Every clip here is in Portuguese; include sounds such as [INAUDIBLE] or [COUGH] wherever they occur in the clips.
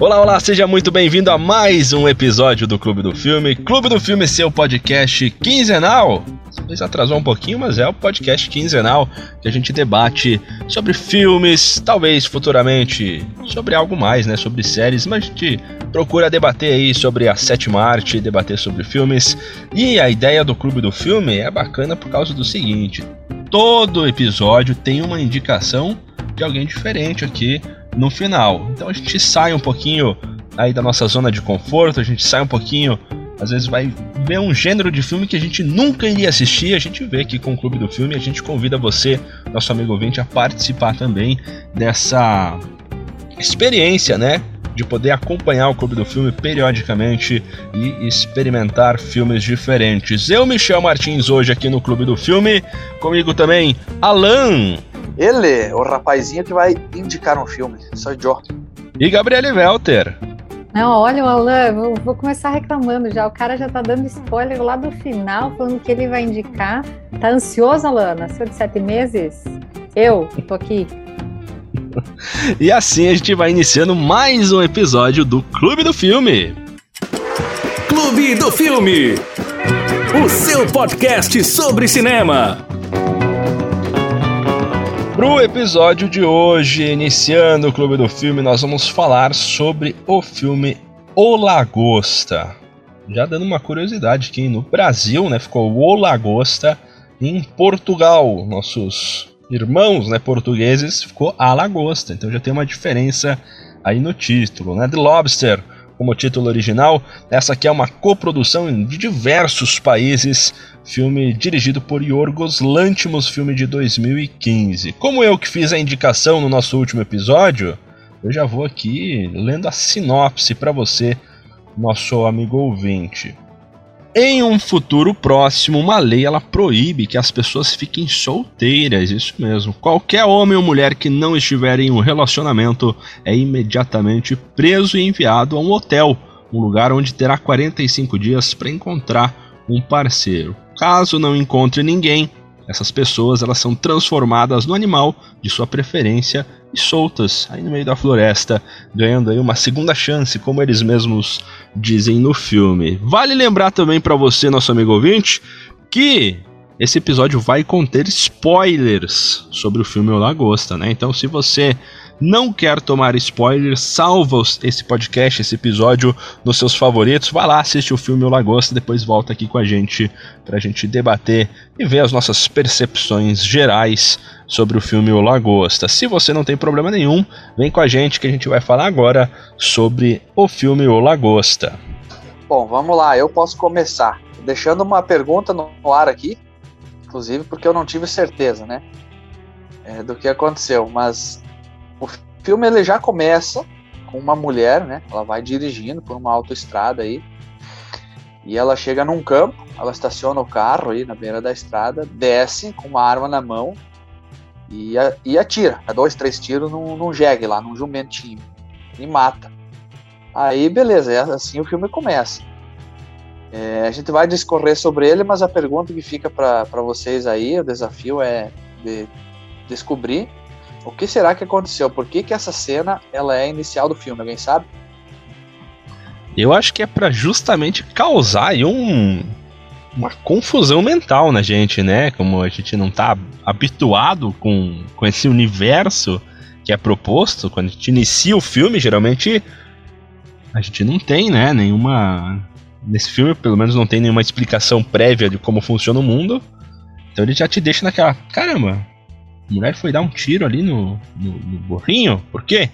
Olá, olá, seja muito bem-vindo a mais um episódio do Clube do Filme. Clube do Filme, seu podcast quinzenal. Talvez atrasou um pouquinho, mas é o podcast quinzenal que a gente debate sobre filmes, talvez futuramente sobre algo mais, né? Sobre séries, mas a gente procura debater aí sobre a sétima arte, debater sobre filmes. E a ideia do Clube do Filme é bacana por causa do seguinte: todo episódio tem uma indicação de alguém diferente aqui no final. Então a gente sai um pouquinho aí da nossa zona de conforto, a gente sai um pouquinho, às vezes vai ver um gênero de filme que a gente nunca iria assistir, a gente vê aqui com o Clube do Filme, a gente convida você, nosso amigo ouvinte, a participar também dessa experiência, né? De poder acompanhar o Clube do Filme periodicamente e experimentar filmes diferentes. Eu, Michel Martins, hoje aqui no Clube do Filme, comigo também, Alan. Ele, o rapazinho que vai indicar um filme, sou eu. E Gabriele Welter. Não, olha, o Alan, vou, vou, começar reclamando já. O cara já tá dando spoiler lá do final, falando que ele vai indicar. Tá ansioso, Alan? Nasceu de sete meses? Eu, tô aqui. [LAUGHS] e assim a gente vai iniciando mais um episódio do Clube do Filme. Clube do Filme, o seu podcast sobre cinema. Pro episódio de hoje, iniciando o Clube do Filme, nós vamos falar sobre o filme O Lagosta. Já dando uma curiosidade aqui, no Brasil, né, ficou O Lagosta, em Portugal, nossos irmãos, né, portugueses, ficou A Lagosta. Então já tem uma diferença aí no título, né? The Lobster como título original. Essa aqui é uma coprodução de diversos países, filme dirigido por Yorgos Lanthimos, filme de 2015. Como eu que fiz a indicação no nosso último episódio, eu já vou aqui lendo a sinopse para você, nosso amigo ouvinte. Em um futuro próximo, uma lei ela proíbe que as pessoas fiquem solteiras, isso mesmo. Qualquer homem ou mulher que não estiver em um relacionamento é imediatamente preso e enviado a um hotel, um lugar onde terá 45 dias para encontrar um parceiro. Caso não encontre ninguém, essas pessoas elas são transformadas no animal de sua preferência e soltas aí no meio da floresta, ganhando aí uma segunda chance, como eles mesmos dizem no filme. Vale lembrar também para você, nosso amigo ouvinte, que esse episódio vai conter spoilers sobre o filme O Lagosta, né? Então, se você não quer tomar spoilers, salva esse podcast, esse episódio nos seus favoritos, vai lá, assiste o filme O Lagosta, depois volta aqui com a gente pra gente debater e ver as nossas percepções gerais sobre o filme O Lagosta. Se você não tem problema nenhum, vem com a gente que a gente vai falar agora sobre o filme O Lagosta. Bom, vamos lá, eu posso começar deixando uma pergunta no ar aqui, inclusive porque eu não tive certeza, né, é, do que aconteceu, mas o filme ele já começa com uma mulher, né? Ela vai dirigindo por uma autoestrada aí. E ela chega num campo, ela estaciona o carro aí na beira da estrada, desce com uma arma na mão e, e atira. Dá dois, três tiros num, num jegue lá, num jumentinho. E mata. Aí, beleza, é assim o filme começa. É, a gente vai discorrer sobre ele, mas a pergunta que fica para vocês aí, o desafio é de descobrir o que será que aconteceu? Por que, que essa cena ela é inicial do filme? Alguém sabe? Eu acho que é para justamente causar um, uma confusão mental na gente, né? Como a gente não tá habituado com, com esse universo que é proposto, quando a gente inicia o filme, geralmente a gente não tem, né, nenhuma. Nesse filme, pelo menos, não tem nenhuma explicação prévia de como funciona o mundo. Então ele já te deixa naquela. Caramba, a mulher foi dar um tiro ali no, no, no burrinho? Por quê?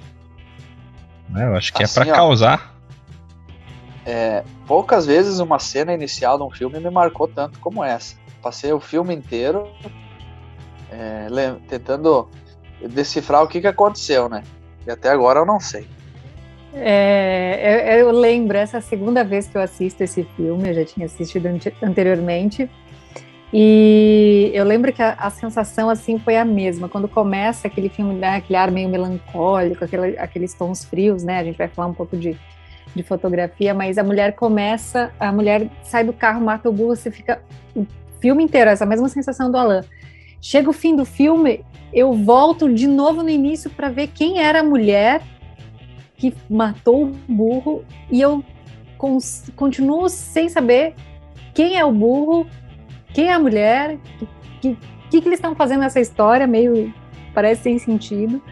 Né, eu acho que é assim, é para causar. É, poucas vezes uma cena inicial de um filme me marcou tanto como essa. Passei o filme inteiro é, tentando decifrar o que, que aconteceu, né? E até agora eu não sei. É, eu, eu, lembro, essa segunda vez que eu assisto esse filme, eu já tinha assistido anteriormente, e eu lembro que a, a, sensação assim foi a mesma. Quando começa aquele filme, né, aquele ar meio melancólico, aquele, aqueles tons frios, né? A gente vai falar um pouco de, de fotografia, mas a mulher começa, a mulher sai do carro, mata o burro, você fica o filme inteiro, essa mesma sensação do Alan. Chega o fim do filme, eu volto de novo no início para ver quem era a mulher que matou o burro e eu continuo sem saber quem é o burro, quem é a mulher, o que, que, que, eles estão fazendo nessa história, meio parece sem sentido.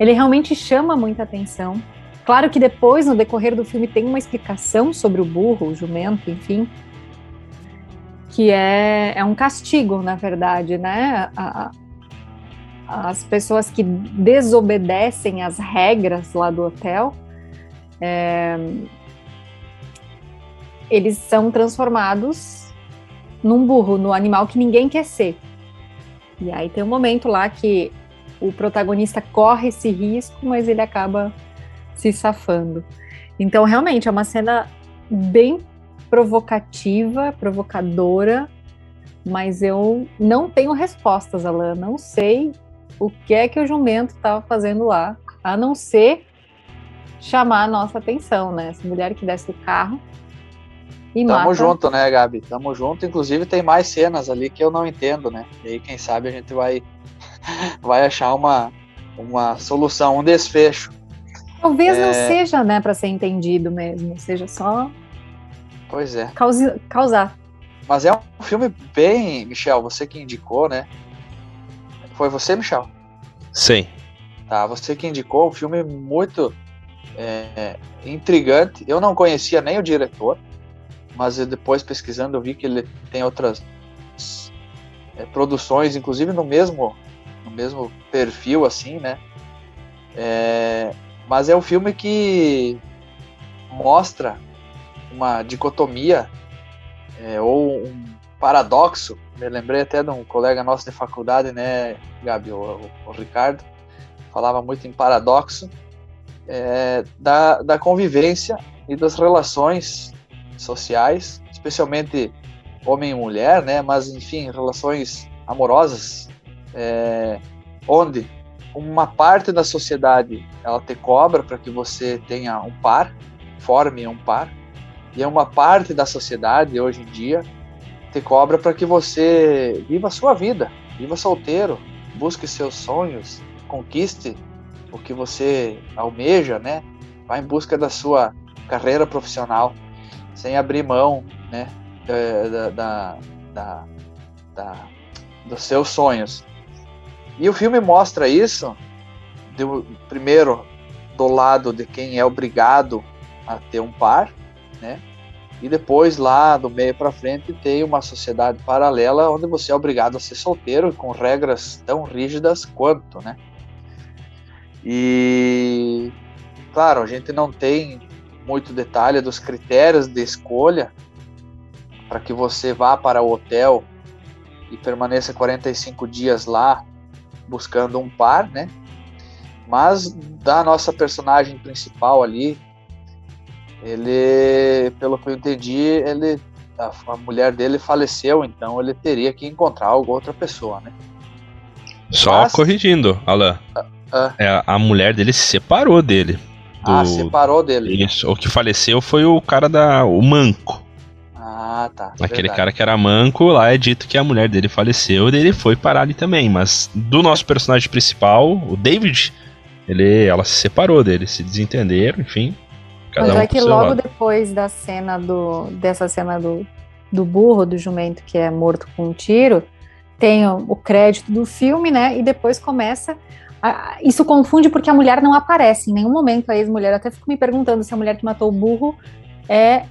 Ele realmente chama muita atenção. Claro que depois, no decorrer do filme, tem uma explicação sobre o burro, o jumento, enfim, que é, é um castigo, na verdade, né? A, a, as pessoas que desobedecem as regras lá do hotel, é, eles são transformados num burro, no animal que ninguém quer ser. E aí tem um momento lá que o protagonista corre esse risco, mas ele acaba se safando. Então, realmente, é uma cena bem provocativa, provocadora, mas eu não tenho respostas, Alain. Não sei o que é que o jumento estava fazendo lá, a não ser chamar a nossa atenção, né? Essa mulher que desce do carro e Tamo mata. junto, né, Gabi? Tamo junto. Inclusive tem mais cenas ali que eu não entendo, né? E aí, quem sabe, a gente vai, [LAUGHS] vai achar uma, uma solução, um desfecho. Talvez é... não seja, né, para ser entendido mesmo, seja só Pois é. Cause, causar. Mas é um filme bem, Michel, você que indicou, né? Foi você, Michel? Sim. Tá, você que indicou, um filme muito é, intrigante. Eu não conhecia nem o diretor, mas depois pesquisando eu vi que ele tem outras é, produções, inclusive no mesmo, no mesmo perfil, assim, né? É, mas é um filme que mostra uma dicotomia é, ou um paradoxo. Me lembrei até de um colega nosso de faculdade, né, Gabi, o, o, Ricardo, falava muito em paradoxo é, da, da convivência e das relações sociais, especialmente homem e mulher, né, mas enfim, relações amorosas, é, onde uma parte da sociedade ela te cobra para que você tenha um par, forme um par, e é uma parte da sociedade hoje em dia te cobra para que você viva a sua vida, viva solteiro, busque seus sonhos, conquiste o que você almeja, né? Vá em busca da sua carreira profissional, sem abrir mão, né? Da, da, da, da dos seus sonhos. E o filme mostra isso, do, primeiro, do lado de quem é obrigado a ter um par, né? E depois lá do meio para frente tem uma sociedade paralela onde você é obrigado a ser solteiro com regras tão rígidas quanto, né? E claro, a gente não tem muito detalhe dos critérios de escolha para que você vá para o hotel e permaneça 45 dias lá buscando um par, né? Mas da nossa personagem principal ali, ele, pelo que eu entendi, ele a, a, mulher dele faleceu, então ele teria que encontrar outra pessoa, né? Só Mas, corrigindo, Alan. Uh, é, a mulher dele se separou dele. Do, ah, separou dele. Isso. O que faleceu foi o cara da. o manco. Ah, tá. Aquele verdade. cara que era manco, lá é dito que a mulher dele faleceu e ele foi parar ali também. Mas do nosso personagem principal, o David, ele, ela se separou dele, se desentenderam, enfim. Cada Mas um é que logo lado. depois da cena do dessa cena do, do burro, do jumento que é morto com um tiro, tem o, o crédito do filme, né? E depois começa. Isso confunde porque a mulher não aparece em nenhum momento, a ex-mulher. Até fico me perguntando se a mulher que matou o burro é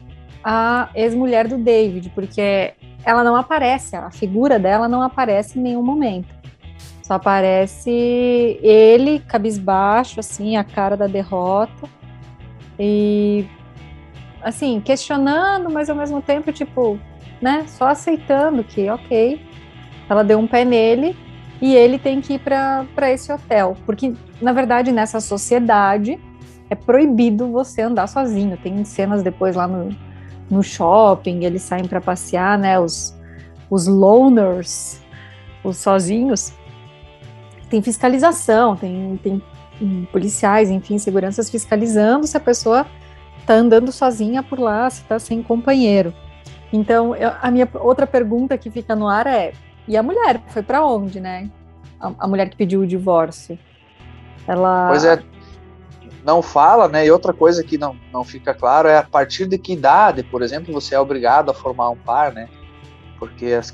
a ex-mulher do David, porque ela não aparece, a figura dela não aparece em nenhum momento. Só aparece ele, cabisbaixo, assim, a cara da derrota e assim, questionando, mas ao mesmo tempo, tipo, né, só aceitando que, ok, ela deu um pé nele e ele tem que ir para esse hotel. Porque, na verdade, nessa sociedade é proibido você andar sozinho. Tem cenas depois lá no, no shopping, eles saem para passear, né, os, os loners, os sozinhos. Tem fiscalização, tem, tem policiais, enfim, seguranças fiscalizando se a pessoa está andando sozinha por lá, se está sem companheiro. Então, eu, a minha outra pergunta que fica no ar é: e a mulher foi para onde, né? A, a, mulher que pediu o divórcio. Ela. Pois é. não fala, né? E outra coisa que não, não fica claro é a partir de que idade, por exemplo, você é obrigado a formar um par, né? Porque as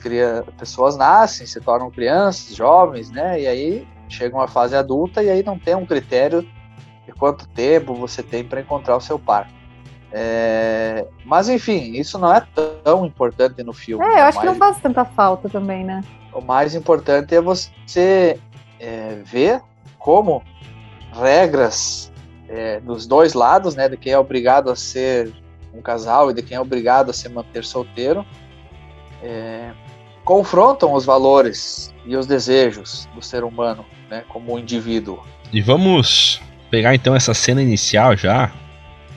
pessoas nascem, se tornam crianças, jovens, né? E aí chegam à fase adulta e aí não tem um critério de quanto tempo você tem para encontrar o seu par. É... Mas enfim, isso não é tão importante no filme. É, eu acho que não faz tanta falta também, né? O mais importante é você é, ver como regras é, dos dois lados, né, de quem é obrigado a ser um casal e de quem é obrigado a se manter solteiro, é, confrontam os valores e os desejos do ser humano, né, como indivíduo. E vamos pegar então essa cena inicial já,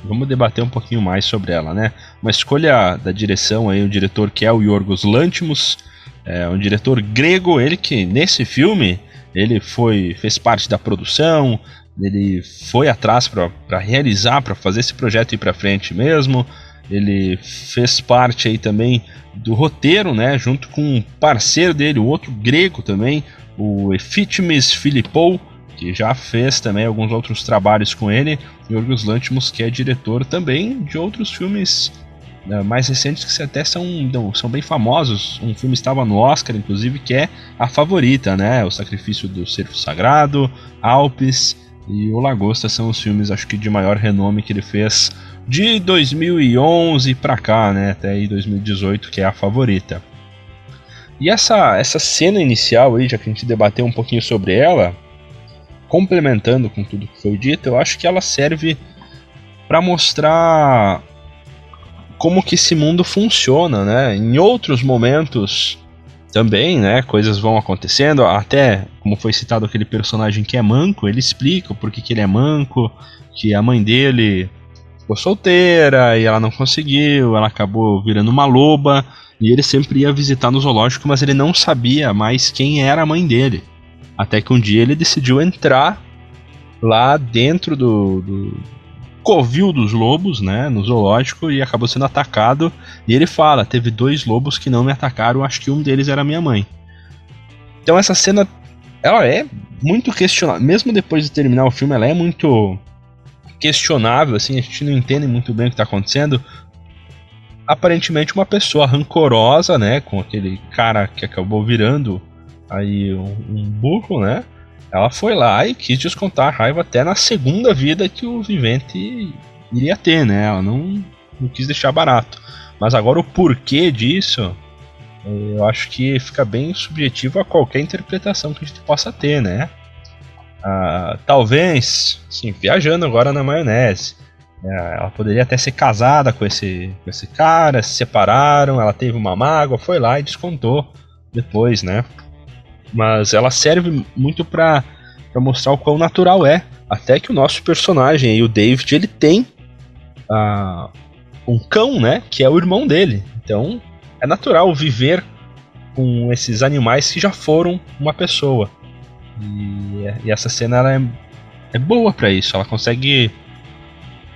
vamos debater um pouquinho mais sobre ela, né? Uma escolha da direção aí, o diretor que é o Yorgos Lantimos, é um diretor grego, ele que nesse filme ele foi fez parte da produção, ele foi atrás para realizar, para fazer esse projeto ir para frente mesmo. Ele fez parte aí também do roteiro, né, junto com um parceiro dele, o outro grego também, o Efitimis Filipou, que já fez também alguns outros trabalhos com ele, e Yorgos Lanthimos, que é diretor também de outros filmes né, mais recentes que até são, são bem famosos. Um filme estava no Oscar, inclusive, que é A Favorita, né? O Sacrifício do Cervo Sagrado, Alpes e O Lagosta são os filmes, acho que de maior renome que ele fez de 2011 para cá, né? Até aí 2018, que é A Favorita. E essa, essa cena inicial aí, já que a gente debateu um pouquinho sobre ela, complementando com tudo que foi dito, eu acho que ela serve para mostrar como que esse mundo funciona, né? Em outros momentos também, né? Coisas vão acontecendo, até como foi citado aquele personagem que é manco, ele explica por que, que ele é manco, que a mãe dele ficou solteira e ela não conseguiu, ela acabou virando uma loba e ele sempre ia visitar no zoológico, mas ele não sabia mais quem era a mãe dele. Até que um dia ele decidiu entrar lá dentro do, do covil dos lobos, né, no zoológico e acabou sendo atacado. E ele fala: teve dois lobos que não me atacaram, acho que um deles era minha mãe. Então essa cena, ela é muito questionável, mesmo depois de terminar o filme, ela é muito questionável, assim, a gente não entende muito bem o que está acontecendo. Aparentemente uma pessoa rancorosa, né, com aquele cara que acabou virando aí um, um burro, né? ela foi lá e quis descontar a raiva até na segunda vida que o vivente iria ter, né? Ela não, não quis deixar barato. Mas agora o porquê disso, eu acho que fica bem subjetivo a qualquer interpretação que a gente possa ter, né? Ah, talvez, sim, viajando agora na maionese. É, ela poderia até ser casada com esse, com esse cara, se separaram, ela teve uma mágoa, foi lá e descontou depois, né? Mas ela serve muito para mostrar o quão natural é. Até que o nosso personagem aí, o David, ele tem uh, um cão, né? Que é o irmão dele. Então é natural viver com esses animais que já foram uma pessoa. E, e essa cena ela é, é boa para isso. Ela consegue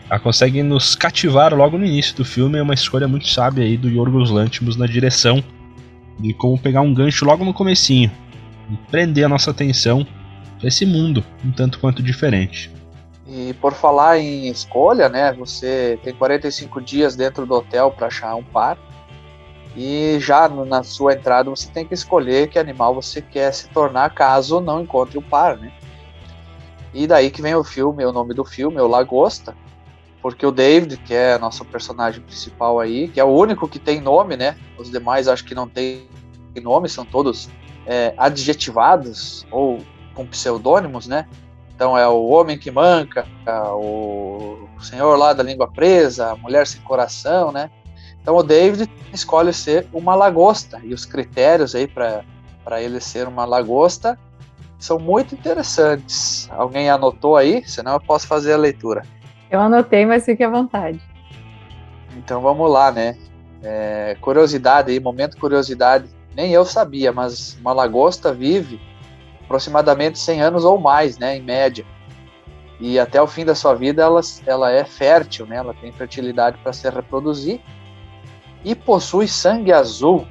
ela consegue nos cativar logo no início do filme. É uma escolha muito sábia aí do Yorgos Lanthimos na direção de como pegar um gancho logo no comecinho e prender a nossa atenção para esse mundo um tanto quanto diferente. E por falar em escolha, né, você tem 45 dias dentro do hotel para achar um par. E já na sua entrada você tem que escolher que animal você quer se tornar caso não encontre o um par, né? E daí que vem o filme, o nome do filme, o Lagosta, porque o David, que é nosso personagem principal aí, que é o único que tem nome, né? Os demais acho que não tem nome, são todos é, adjetivados ou com pseudônimos, né? Então é o homem que manca, o senhor lá da língua presa, a mulher sem coração, né? Então o David escolhe ser uma lagosta e os critérios aí para ele ser uma lagosta são muito interessantes. Alguém anotou aí? Senão eu posso fazer a leitura. Eu anotei, mas fique à vontade. Então vamos lá, né? É, curiosidade aí, momento curiosidade nem eu sabia, mas uma lagosta vive aproximadamente 100 anos ou mais, né, em média. E até o fim da sua vida ela, ela é fértil, né, ela tem fertilidade para se reproduzir e possui sangue azul,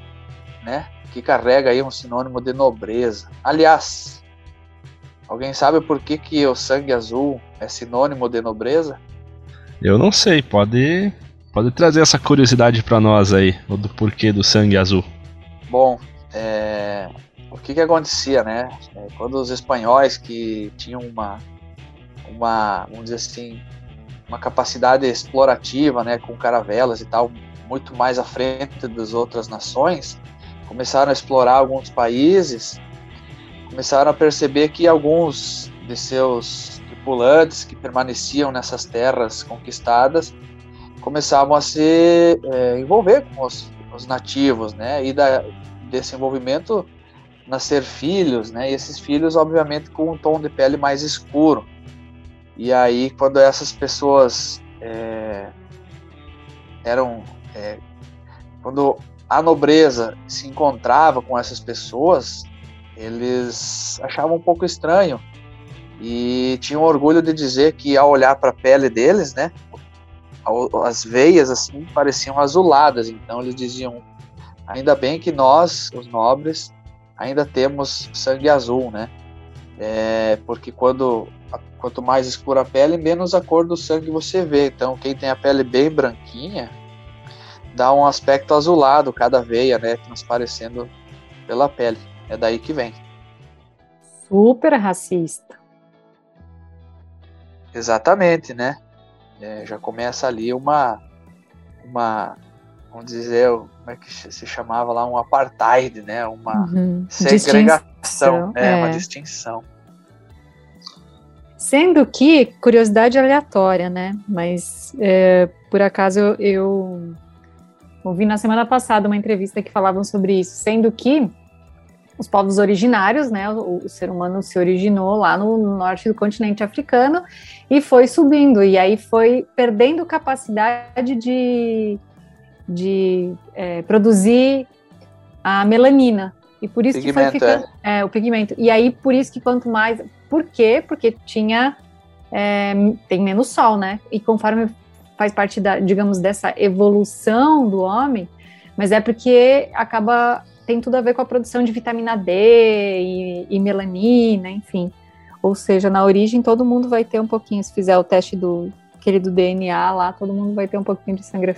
né, que carrega aí um sinônimo de nobreza. Aliás, Alguém sabe por que, que o sangue azul é sinônimo de nobreza? Eu não sei, pode, pode trazer essa curiosidade para nós aí, do porquê do sangue azul. Bom, é, o que que acontecia, né? É, quando os espanhóis que tinham uma, uma, vamos dizer assim, uma capacidade explorativa, né, com caravelas e tal, muito mais à frente das outras nações, começaram a explorar alguns países, começaram a perceber que alguns de seus tripulantes que permaneciam nessas terras conquistadas começavam a se é, envolver com os, os, nativos, né? E da, desse envolvimento nascer filhos, né? E esses filhos, obviamente, com um tom de pele mais escuro. E aí, quando essas pessoas é, eram. É, quando a nobreza se encontrava com essas pessoas, eles achavam um pouco estranho e tinham orgulho de dizer que ao olhar para a pele deles, né, as veias assim pareciam azuladas. Então eles diziam: ainda bem que nós, os nobres, ainda temos sangue azul, né? É, porque quando quanto mais escura a pele, menos a cor do sangue você vê. Então, quem tem a pele bem branquinha, dá um aspecto azulado, cada veia, né, transparecendo pela pele. É daí que vem. Super racista. Exatamente, né? É, já começa ali uma, uma, vamos dizer, como é que se chamava lá, um apartheid, né? Uma uhum. segregação, é, é, uma distinção. Sendo que, curiosidade aleatória, né? Mas é, por acaso eu, eu ouvi na semana passada uma entrevista que falavam sobre isso, sendo que os povos originários, né? O, o, ser humano se originou lá no norte do continente africano e foi subindo, e aí foi perdendo capacidade de, de é, produzir a melanina. E por isso pigmento, que foi ficando. É. é. o pigmento. E aí, por isso que quanto mais. Por quê? Porque tinha. É, tem menos sol, né? E conforme faz parte da, digamos, dessa evolução do homem, mas é porque acaba tem tudo a ver com a produção de vitamina D e, e, melanina, enfim. Ou seja, na origem todo mundo vai ter um pouquinho, se fizer o teste do querido DNA lá, todo mundo vai ter um pouquinho de sangue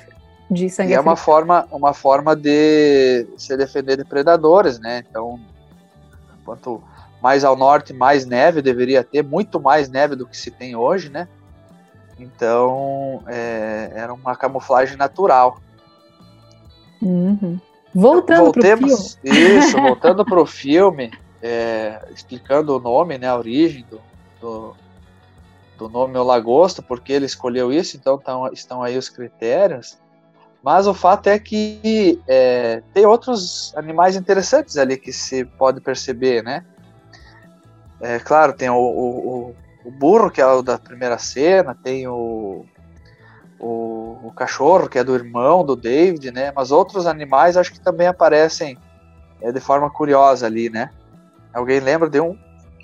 de sangue. E é uma forma, uma forma de se defender de predadores, né? Então, quanto mais ao norte, mais neve deveria ter, muito mais neve do que se tem hoje, né? Então, é, era uma camuflagem natural. Uhum. Voltando para o filme. Isso, [LAUGHS] voltando para o filme, é, explicando o nome, né, a origem do, do, do nome Lagosta, porque ele escolheu isso, então tão, estão aí os critérios. Mas o fato é que é, tem outros animais interessantes ali que se pode perceber, né? É, claro, tem o, o, o burro, que é o da primeira cena, tem o, o, o, cachorro, que é do irmão do David, né? Mas outros animais acho que também aparecem é, de forma curiosa ali, né? Alguém lembra de um?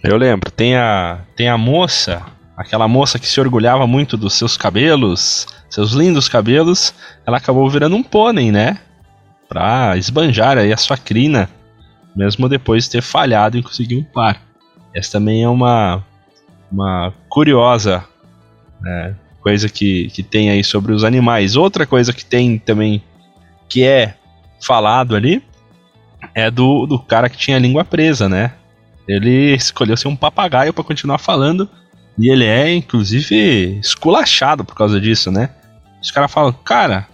Eu lembro. Tem a, tem a moça, aquela moça que se orgulhava muito dos seus cabelos, seus lindos cabelos. Ela acabou virando um pônei, né? Pra esbanjar aí a sua crina, mesmo depois de ter falhado em conseguir um par. Essa também é uma, uma curiosa né, coisa que, que tem aí sobre os animais. Outra coisa que tem também, que é falado ali, é do, do cara que tinha a língua presa, né? Ele escolheu ser um papagaio para continuar falando. E ele é, inclusive, esculachado por causa disso, né? Os caras falam, cara,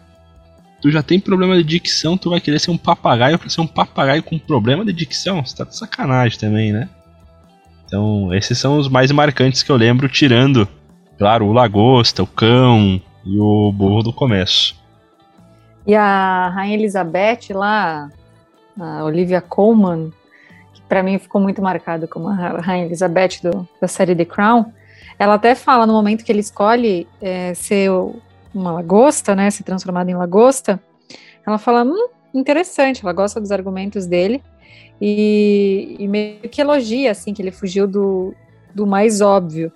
tu já tem problema de dicção, tu vai querer ser um papagaio pra ser um papagaio com problema de dicção? Você tá de sacanagem também, né? Então, esses são os mais marcantes que eu lembro, tirando Claro, o lagosta, o cão e o burro do começo. E a Rainha Elizabeth lá, a Olivia Colman, que para mim ficou muito marcada como a Rainha Elizabeth do, da série The Crown, ela até fala no momento que ele escolhe é, ser uma lagosta, né, se transformar em lagosta, ela fala, hum, interessante, ela gosta dos argumentos dele e, e meio que elogia, assim, que ele fugiu do, do mais óbvio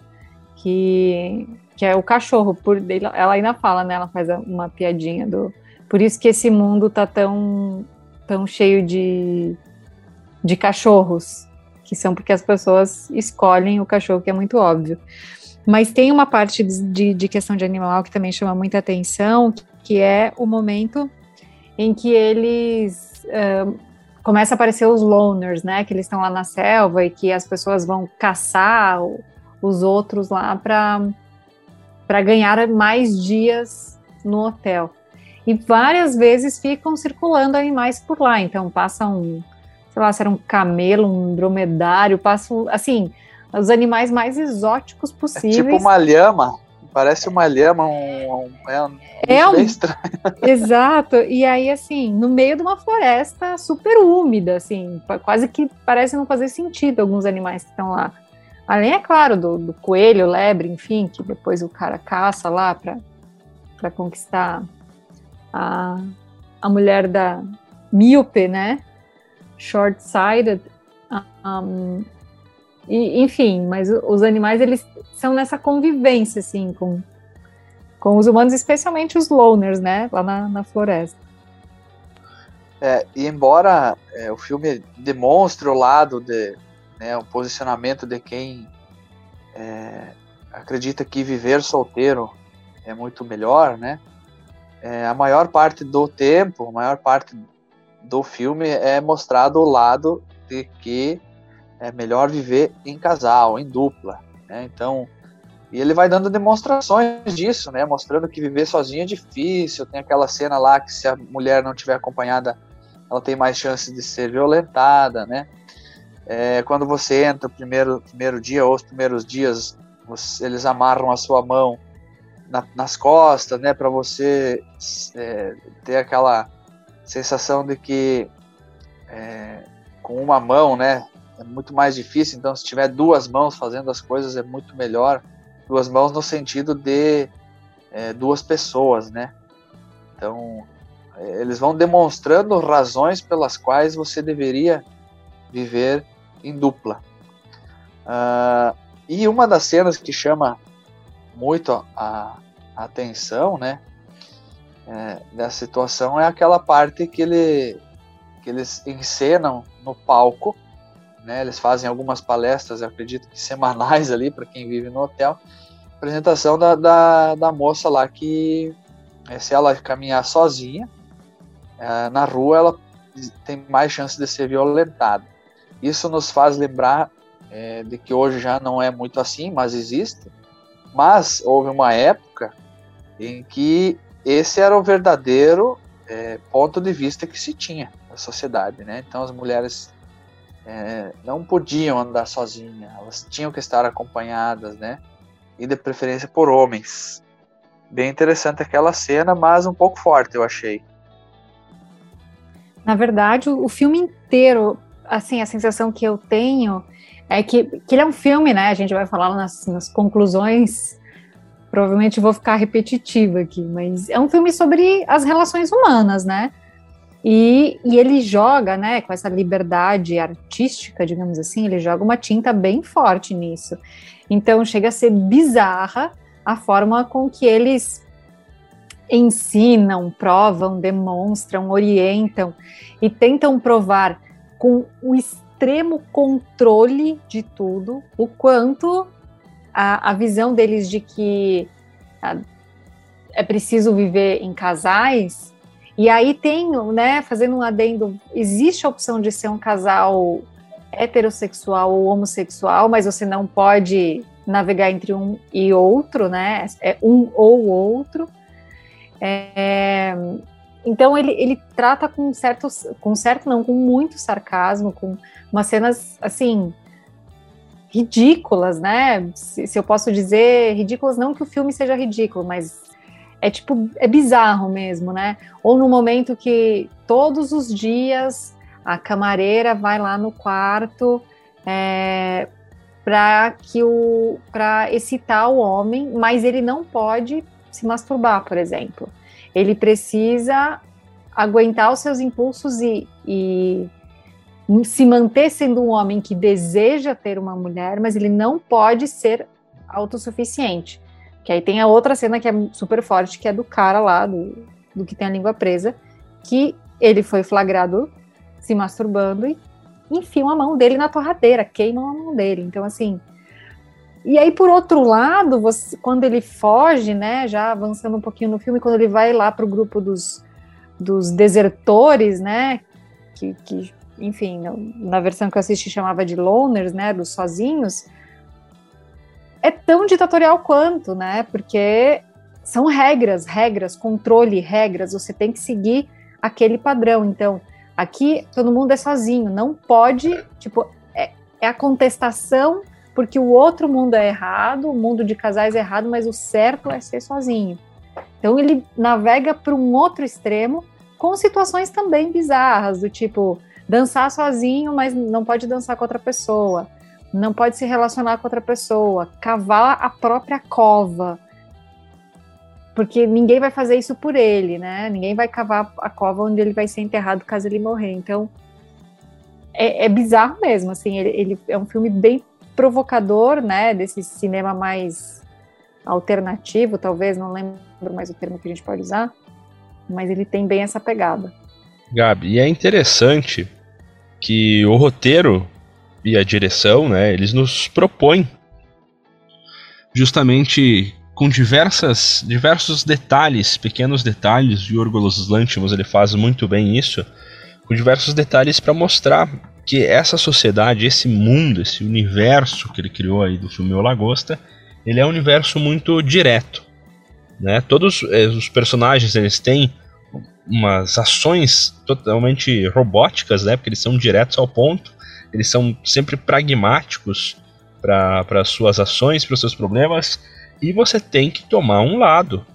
que, que é o cachorro. Por, ela ainda fala, né? Ela faz uma piadinha do. Por isso que esse mundo tá tão, tão cheio de, de cachorros. que são porque as pessoas escolhem o cachorro, que é muito óbvio. Mas tem uma parte de, de questão de animal que também chama muita atenção, que é o momento em que eles uh, começa a aparecer os loners, né? Que eles estão lá na selva e que as pessoas vão caçar os outros lá para ganhar mais dias no hotel. E várias vezes ficam circulando animais por lá. Então passa um, sei lá, se era um camelo, um dromedário, passa assim, os animais mais exóticos possíveis. É tipo uma lhama. Parece uma lhama, um, um, é um, é um estranho. [LAUGHS] Exato. E aí, assim, no meio de uma floresta super úmida, assim, quase que parece não fazer sentido alguns animais que estão lá. Além, é claro, do, do coelho, lebre, enfim, que depois o cara caça lá para conquistar a, a mulher da míope, né? Short-sighted. Um, e, enfim, mas os animais eles são nessa convivência assim com, com os humanos, especialmente os loners, né, lá na, na floresta. É, e embora é, o filme demonstre o lado de, né, o posicionamento de quem é, acredita que viver solteiro é muito melhor, né? É, a maior parte do tempo, a maior parte do filme é mostrado o lado de que é melhor viver em casal, em dupla. Né? Então, e ele vai dando demonstrações disso, né? Mostrando que viver sozinho é difícil. Tem aquela cena lá que se a mulher não tiver acompanhada, ela tem mais chance de ser violentada, né? É, quando você entra o primeiro, primeiro dia ou os primeiros dias, você, eles amarram a sua mão na, nas costas, né? Para você é, ter aquela sensação de que é, com uma mão, né? é muito mais difícil. Então, se tiver duas mãos fazendo as coisas, é muito melhor. Duas mãos no sentido de é, duas pessoas, né? Então, é, eles vão demonstrando razões pelas quais você deveria viver em dupla. Uh, e uma das cenas que chama muito a, a atenção, né, é, dessa situação é aquela parte que, ele, que eles encenam no palco né? Eles fazem algumas palestras, acredito que semanais ali para quem vive no hotel. Apresentação da, da, da moça lá que é, se ela caminhar sozinha é, na rua, ela tem mais chance de ser violentada. Isso nos faz lembrar é, de que hoje já não é muito assim, mas existe. Mas houve uma época em que esse era o verdadeiro é, ponto de vista que se tinha da sociedade, né? Então as mulheres é, não podiam andar sozinhas, elas tinham que estar acompanhadas, né? E de preferência por homens. Bem interessante aquela cena, mas um pouco forte, eu achei. Na verdade, o filme inteiro, assim, a sensação que eu tenho é que, que ele é um filme, né? A gente vai falar nas, nas conclusões. Provavelmente vou ficar repetitiva aqui, mas é um filme sobre as relações humanas, né? E, e, ele joga, né, com essa liberdade artística, digamos assim, ele joga uma tinta bem forte nisso. Então chega a ser bizarra a forma com que eles ensinam, provam, demonstram, orientam e tentam provar com o extremo controle de tudo o quanto a, a visão deles de que a, é preciso viver em casais e aí tem, né, fazendo um adendo, existe a opção de ser um casal heterossexual ou homossexual, mas você não pode navegar entre um e outro, né? É um ou outro. É, então ele, ele trata com certo, com certo não, com muito sarcasmo, com umas cenas assim ridículas, né? Se, se eu posso dizer ridículas, não que o filme seja ridículo, mas é tipo, é bizarro mesmo, né? Ou no momento que todos os dias a camareira vai lá no quarto é, para que o para excitar o homem, mas ele não pode se masturbar, por exemplo. Ele precisa aguentar os seus impulsos e, e se manter sendo um homem que deseja ter uma mulher, mas ele não pode ser autossuficiente. Que aí tem a outra cena que é super forte, que é do cara lá, do, do que tem a língua presa, que ele foi flagrado se masturbando e enfiam a mão dele na torradeira, queimam a mão dele. Então, assim. E aí, por outro lado, você, quando ele foge, né, já avançando um pouquinho no filme, quando ele vai lá para o grupo dos, dos desertores, né, que, que enfim, na versão que eu assisti chamava de loners, né, dos sozinhos, é tão ditatorial quanto, né, porque são regras, regras, controle, regras, você tem que seguir aquele padrão. Então, aqui todo mundo é sozinho, não pode, tipo, é, é a contestação porque o outro mundo é errado, o mundo de casais é errado, mas o certo é ser sozinho. Então ele navega para um outro extremo com situações também bizarras, do tipo dançar sozinho, mas não pode dançar com outra pessoa, não pode se relacionar com outra pessoa, cavar a própria cova, porque ninguém vai fazer isso por ele, né? Ninguém vai cavar a cova onde ele vai ser enterrado caso ele morrer. Então é, é bizarro mesmo, assim. Ele, ele, é um filme bem provocador, né? Desse cinema mais alternativo, talvez, não lembro mais o termo que a gente pode usar, mas ele tem bem essa pegada. Gabi, e é interessante que o roteiro e a direção, né, eles nos propõem justamente com diversas, diversos detalhes, pequenos detalhes, e Yorgos Lanthimos ele faz muito bem isso, com diversos detalhes para mostrar que essa sociedade, esse mundo, esse universo que ele criou aí do filme O Lagosta, ele é um universo muito direto, né? Todos eh, os personagens eles têm umas ações totalmente robóticas, né? Porque eles são diretos ao ponto, eles são sempre pragmáticos para suas ações, para os seus problemas, e você tem que tomar um lado,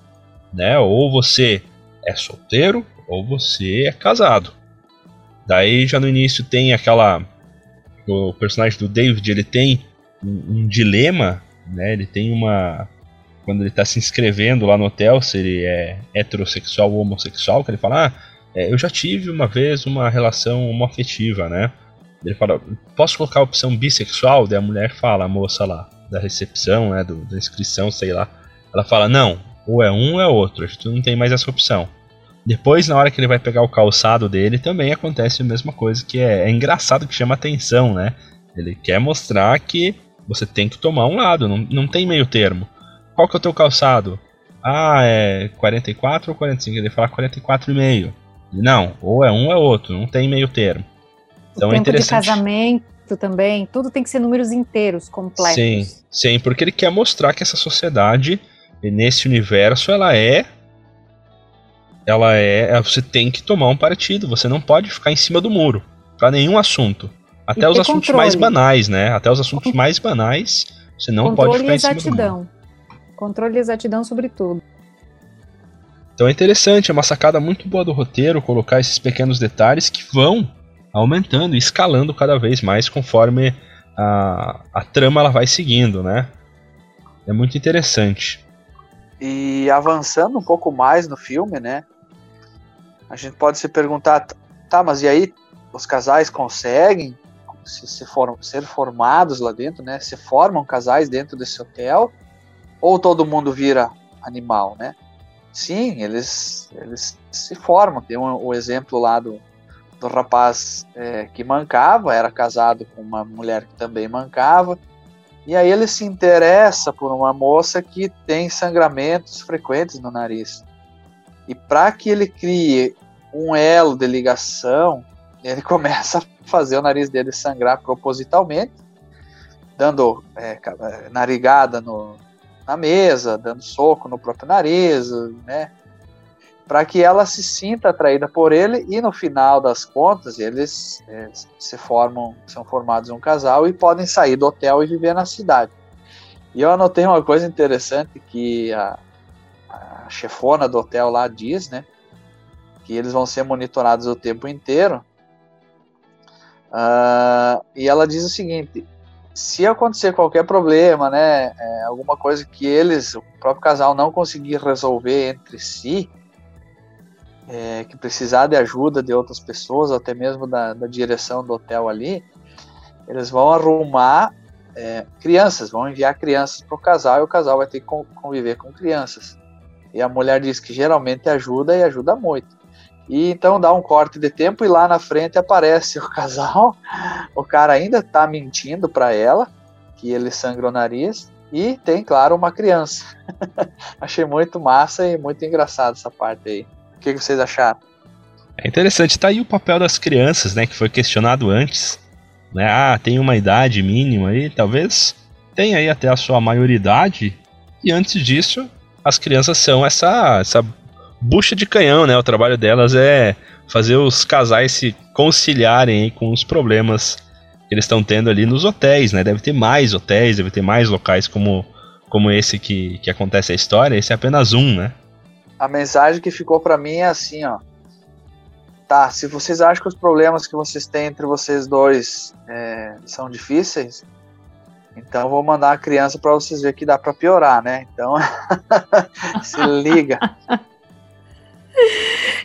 né? Ou você é solteiro ou você é casado. Daí já no início tem aquela o personagem do David, ele tem um, um dilema, né? Ele tem uma quando ele está se inscrevendo lá no hotel, se ele é heterossexual ou homossexual, que ele fala, ah, é, eu já tive uma vez uma relação homoafetiva, né? Ele fala, posso colocar a opção bissexual? Daí a mulher fala, a moça lá, da recepção, né, do, da inscrição, sei lá. Ela fala, não, ou é um ou é outro, gente não tem mais essa opção. Depois, na hora que ele vai pegar o calçado dele, também acontece a mesma coisa, que é, é engraçado que chama atenção, né? Ele quer mostrar que você tem que tomar um lado, não, não tem meio termo. Qual que é o teu calçado? Ah, é 44 ou 45? Ele fala 44,5. Não, ou é um ou é outro, não tem meio termo. Então o é interessante. de casamento também, tudo tem que ser números inteiros, completos. Sim, sim, porque ele quer mostrar que essa sociedade, nesse universo, ela é ela é, você tem que tomar um partido, você não pode ficar em cima do muro para nenhum assunto. Até os assuntos controle. mais banais, né? Até os assuntos mais banais, você não controle pode ficar em cima exatidão. do muro. Controle e exatidão sobre tudo. Então é interessante, é uma sacada muito boa do roteiro colocar esses pequenos detalhes que vão aumentando e escalando cada vez mais conforme a, a trama ela vai seguindo, né? É muito interessante. E avançando um pouco mais no filme, né? A gente pode se perguntar, tá, mas e aí os casais conseguem se, se ser formados lá dentro, né? Se formam casais dentro desse hotel? ou todo mundo vira animal, né? Sim, eles, eles se formam. Tem um, o exemplo lá do, do rapaz é, que mancava, era casado com uma mulher que também mancava, e aí ele se interessa por uma moça que tem sangramentos frequentes no nariz. E para que ele crie um elo de ligação, ele [LAUGHS] começa a fazer o nariz dele sangrar propositalmente, dando é, narigada no, na mesa, dando soco no próprio nariz, né? Para que ela se sinta atraída por ele e no final das contas eles é, se formam, são formados um casal e podem sair do hotel e viver na cidade. E eu anotei uma coisa interessante que a, a chefona do hotel lá diz, né? Que eles vão ser monitorados o tempo inteiro. Uh, e ela diz o seguinte: se acontecer qualquer problema, né, é, alguma coisa que eles, o próprio casal, não conseguir resolver entre si, é, que precisar de ajuda de outras pessoas, até mesmo da, da direção do hotel ali, eles vão arrumar é, crianças, vão enviar crianças para o casal e o casal vai ter que conviver com crianças. E a mulher diz que geralmente ajuda e ajuda muito. E então dá um corte de tempo e lá na frente aparece [LAUGHS] o casal. O cara ainda tá mentindo para ela que ele sangra o nariz e tem, claro, uma criança. [LAUGHS] Achei muito massa e muito engraçado essa parte aí. O que vocês acharam? É interessante, tá aí o papel das crianças, né, que foi questionado antes. Né? Ah, tem uma idade mínima aí, talvez tenha aí até a sua maioridade. E antes disso, as crianças são essa, essa bucha de canhão, né? O trabalho delas é fazer os casais se conciliarem com os problemas que eles estão tendo ali nos hotéis, né? Deve ter mais hotéis, deve ter mais locais como, como esse que, que acontece a história. Esse é apenas um, né? A mensagem que ficou para mim é assim, ó. Tá, se vocês acham que os problemas que vocês têm entre vocês dois é, são difíceis, então vou mandar a criança para vocês verem que dá para piorar, né? Então [LAUGHS] se liga. [LAUGHS]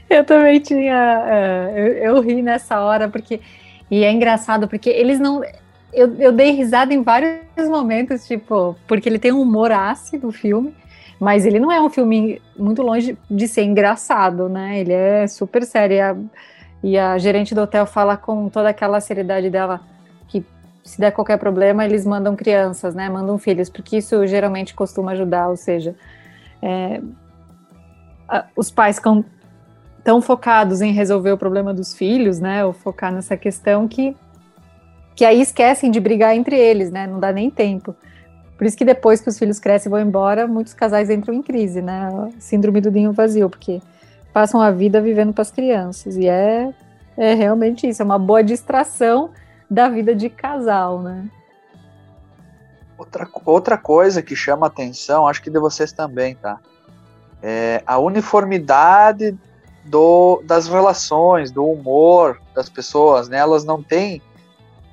Eu também tinha. Uh, eu, eu ri nessa hora, porque. E é engraçado, porque eles não. Eu, eu dei risada em vários momentos, tipo, porque ele tem um humor ácido, o filme, mas ele não é um filme muito longe de ser engraçado, né? Ele é super sério. E a, e a gerente do hotel fala com toda aquela seriedade dela se der qualquer problema, eles mandam crianças, né? Mandam filhos, porque isso geralmente costuma ajudar, ou seja, é, os pais ficam tão focados em resolver o problema dos filhos, né, ou focar nessa questão que que aí esquecem de brigar entre eles, né? Não dá nem tempo. Por isso que depois que os filhos crescem e vão embora, muitos casais entram em crise, né? Síndrome do ninho vazio, porque passam a vida vivendo para as crianças. E é, é realmente isso, é uma boa distração da vida de casal, né? Outra, outra coisa que chama atenção, acho que de vocês também, tá? É a uniformidade do, das relações, do humor das pessoas, né? Elas não têm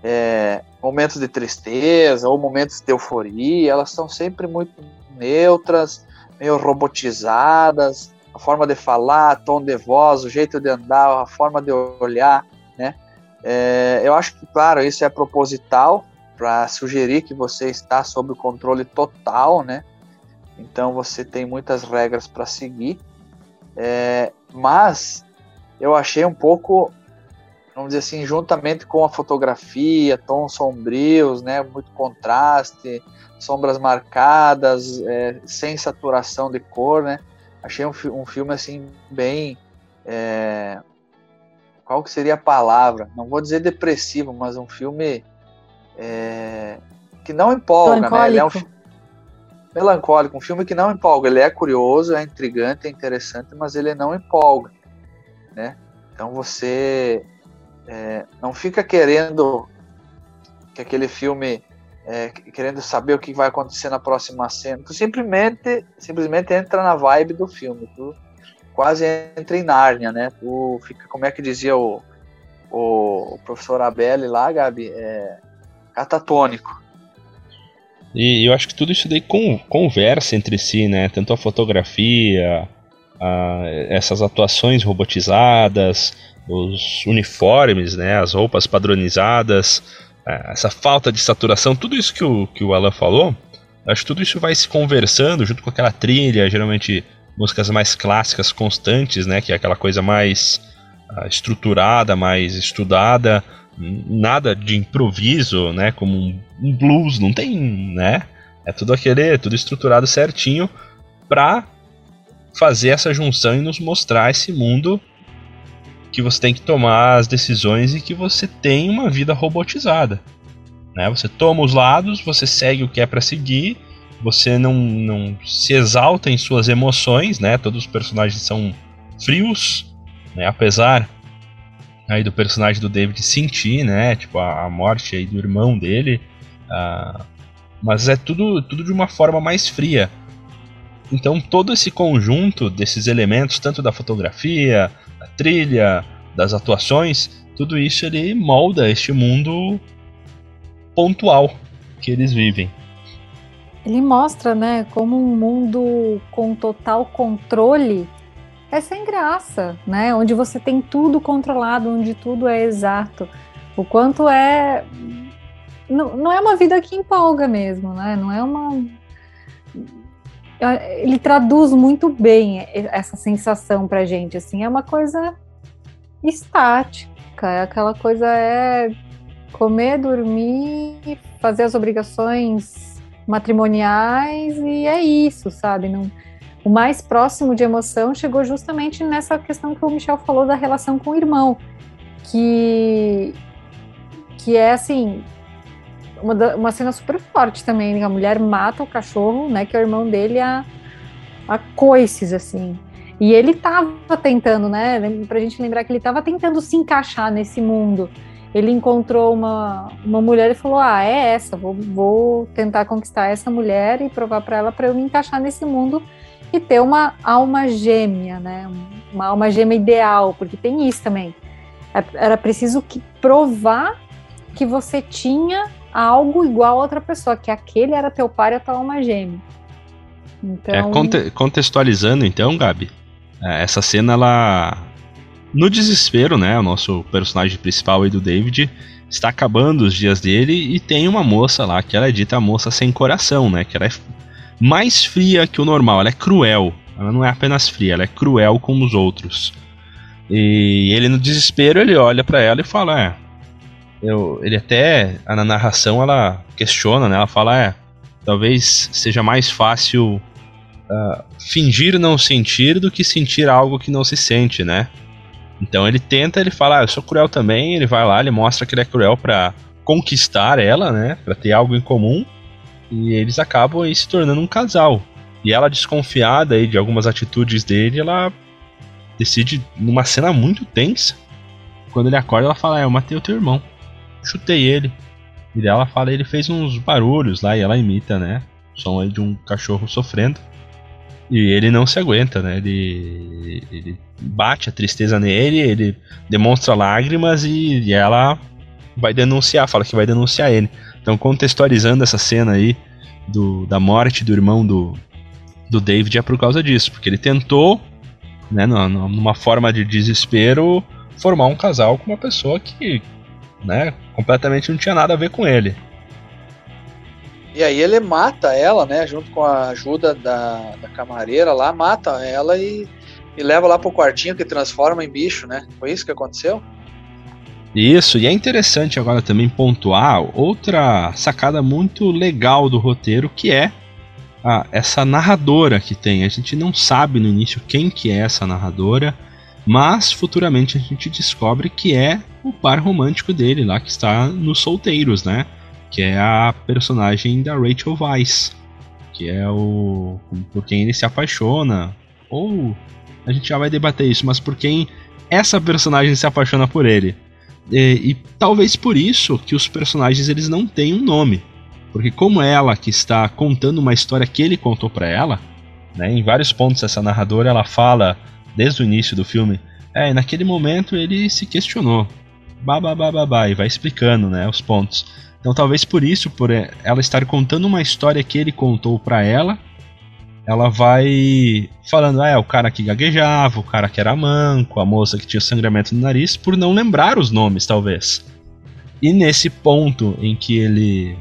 é, momentos de tristeza ou momentos de euforia, elas são sempre muito neutras, meio robotizadas, a forma de falar, tom de voz, o jeito de andar, a forma de olhar? É, eu acho que, claro, isso é proposital para sugerir que você está sob o controle total, né? Então você tem muitas regras para seguir. É, mas eu achei um pouco, vamos dizer assim, juntamente com a fotografia, tons sombrios, né, muito contraste, sombras marcadas, é, sem saturação de cor, né, achei um, um filme assim bem, é, qual que seria a palavra? Não vou dizer depressivo, mas um filme é, que não empolga, né? Ele é um, melancólico, um filme que não empolga. Ele é curioso, é intrigante, é interessante, mas ele não empolga, né? Então você é, não fica querendo que aquele filme é, querendo saber o que vai acontecer na próxima cena. Tu simplesmente, simplesmente entra na vibe do filme. Tu quase entra em Nárnia, né? Tu fica, como é que dizia o, o, o professor Abel lá, Gabi? É, catatônico. E eu acho que tudo isso daí com, conversa entre si, né? Tanto a fotografia, a, essas atuações robotizadas, os uniformes, né? As roupas padronizadas, essa falta de saturação, tudo isso que o, que o Alan falou, acho que tudo isso vai se conversando junto com aquela trilha, geralmente músicas mais clássicas, constantes, né? Que é aquela coisa mais uh, estruturada, mais estudada, nada de improviso, né? Como um, um, blues, não tem, né? É tudo aquele, tudo estruturado certinho pra fazer essa junção e nos mostrar esse mundo que você tem que tomar as decisões e que você tem uma vida robotizada. Né? Você toma os lados, você segue o que é para seguir, você não, não se exalta em suas emoções, né? Todos os personagens são frios, né? apesar aí do personagem do David sentir, né? Tipo, a, a morte aí do irmão dele. Uh, mas é tudo, tudo de uma forma mais fria. Então todo esse conjunto desses elementos, tanto da fotografia, da trilha, das atuações, tudo isso ele molda este mundo pontual que eles vivem. Ele mostra, né, como um mundo com total controle é sem graça, né? Onde você tem tudo controlado, onde tudo é exato. O quanto é. Não, não é uma vida que empolga mesmo, né? Não é uma. Ele traduz muito bem essa sensação pra gente, assim, é uma coisa estática. É aquela coisa é comer, dormir, fazer as obrigações matrimoniais e é isso, sabe? Não, o mais próximo de emoção chegou justamente nessa questão que o Michel falou da relação com o irmão, que que é assim uma, uma cena super forte também. A mulher mata o cachorro, né? Que é o irmão dele a, a coices, assim. E ele tava tentando, né? Pra gente lembrar que ele tava tentando se encaixar nesse mundo. Ele encontrou uma, uma mulher e falou: Ah, é essa, vou, vou tentar conquistar essa mulher e provar para ela para eu me encaixar nesse mundo e ter uma alma gêmea, né? Uma alma gêmea ideal, porque tem isso também. É, era preciso que provar que você tinha algo igual a outra pessoa, que aquele era teu pai e a tua alma gêmea. Então... É, conte contextualizando então, Gabi, é, essa cena ela no desespero, né, o nosso personagem principal aí do David está acabando os dias dele e tem uma moça lá que ela é dita a moça sem coração, né, que ela é mais fria que o normal, ela é cruel. Ela não é apenas fria, ela é cruel com os outros. E ele no desespero ele olha para ela e fala: "É, eu, ele até na narração ela questiona, né? Ela fala, é, talvez seja mais fácil uh, fingir não sentir do que sentir algo que não se sente, né? Então ele tenta, ele fala, ah, eu sou cruel também, ele vai lá, ele mostra que ele é cruel para conquistar ela, né? Para ter algo em comum. E eles acabam aí se tornando um casal. E ela desconfiada aí de algumas atitudes dele, ela decide numa cena muito tensa. Quando ele acorda, ela fala: "É, eu matei o teu irmão" chutei ele. E ela fala, ele fez uns barulhos lá e ela imita, né? O som aí de um cachorro sofrendo. E ele não se aguenta, né? Ele, ele bate a tristeza nele, ele demonstra lágrimas e, e ela vai denunciar, fala que vai denunciar ele. Então, contextualizando essa cena aí do, da morte do irmão do, do David é por causa disso, porque ele tentou, né, numa forma de desespero, formar um casal com uma pessoa que né? Completamente não tinha nada a ver com ele. E aí ele mata ela, né? Junto com a ajuda da, da camareira lá, mata ela e, e leva lá pro quartinho que transforma em bicho, né? Foi isso que aconteceu? Isso, e é interessante agora também pontuar outra sacada muito legal do roteiro, que é a, essa narradora que tem. A gente não sabe no início quem que é essa narradora, mas futuramente a gente descobre que é o par romântico dele lá que está nos solteiros, né? Que é a personagem da Rachel Weisz, que é o por quem ele se apaixona, ou a gente já vai debater isso, mas por quem essa personagem se apaixona por ele. E, e talvez por isso que os personagens eles não têm um nome, porque como ela que está contando uma história que ele contou para ela, né? Em vários pontos essa narradora ela fala desde o início do filme, é, naquele momento ele se questionou, babá, e vai explicando, né, os pontos. Então talvez por isso, por ela estar contando uma história que ele contou para ela, ela vai falando, ah, é o cara que gaguejava, o cara que era manco, a moça que tinha sangramento no nariz, por não lembrar os nomes, talvez. E nesse ponto em que ele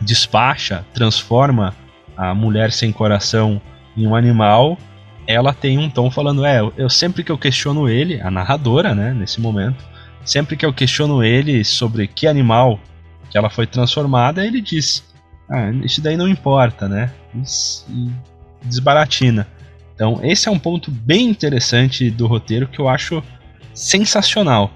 despacha, transforma a mulher sem coração em um animal, ela tem um tom falando, é, eu sempre que eu questiono ele, a narradora, né, nesse momento, sempre que eu questiono ele sobre que animal que ela foi transformada, ele diz: Ah, isso daí não importa, né? E desbaratina. Então, esse é um ponto bem interessante do roteiro que eu acho sensacional.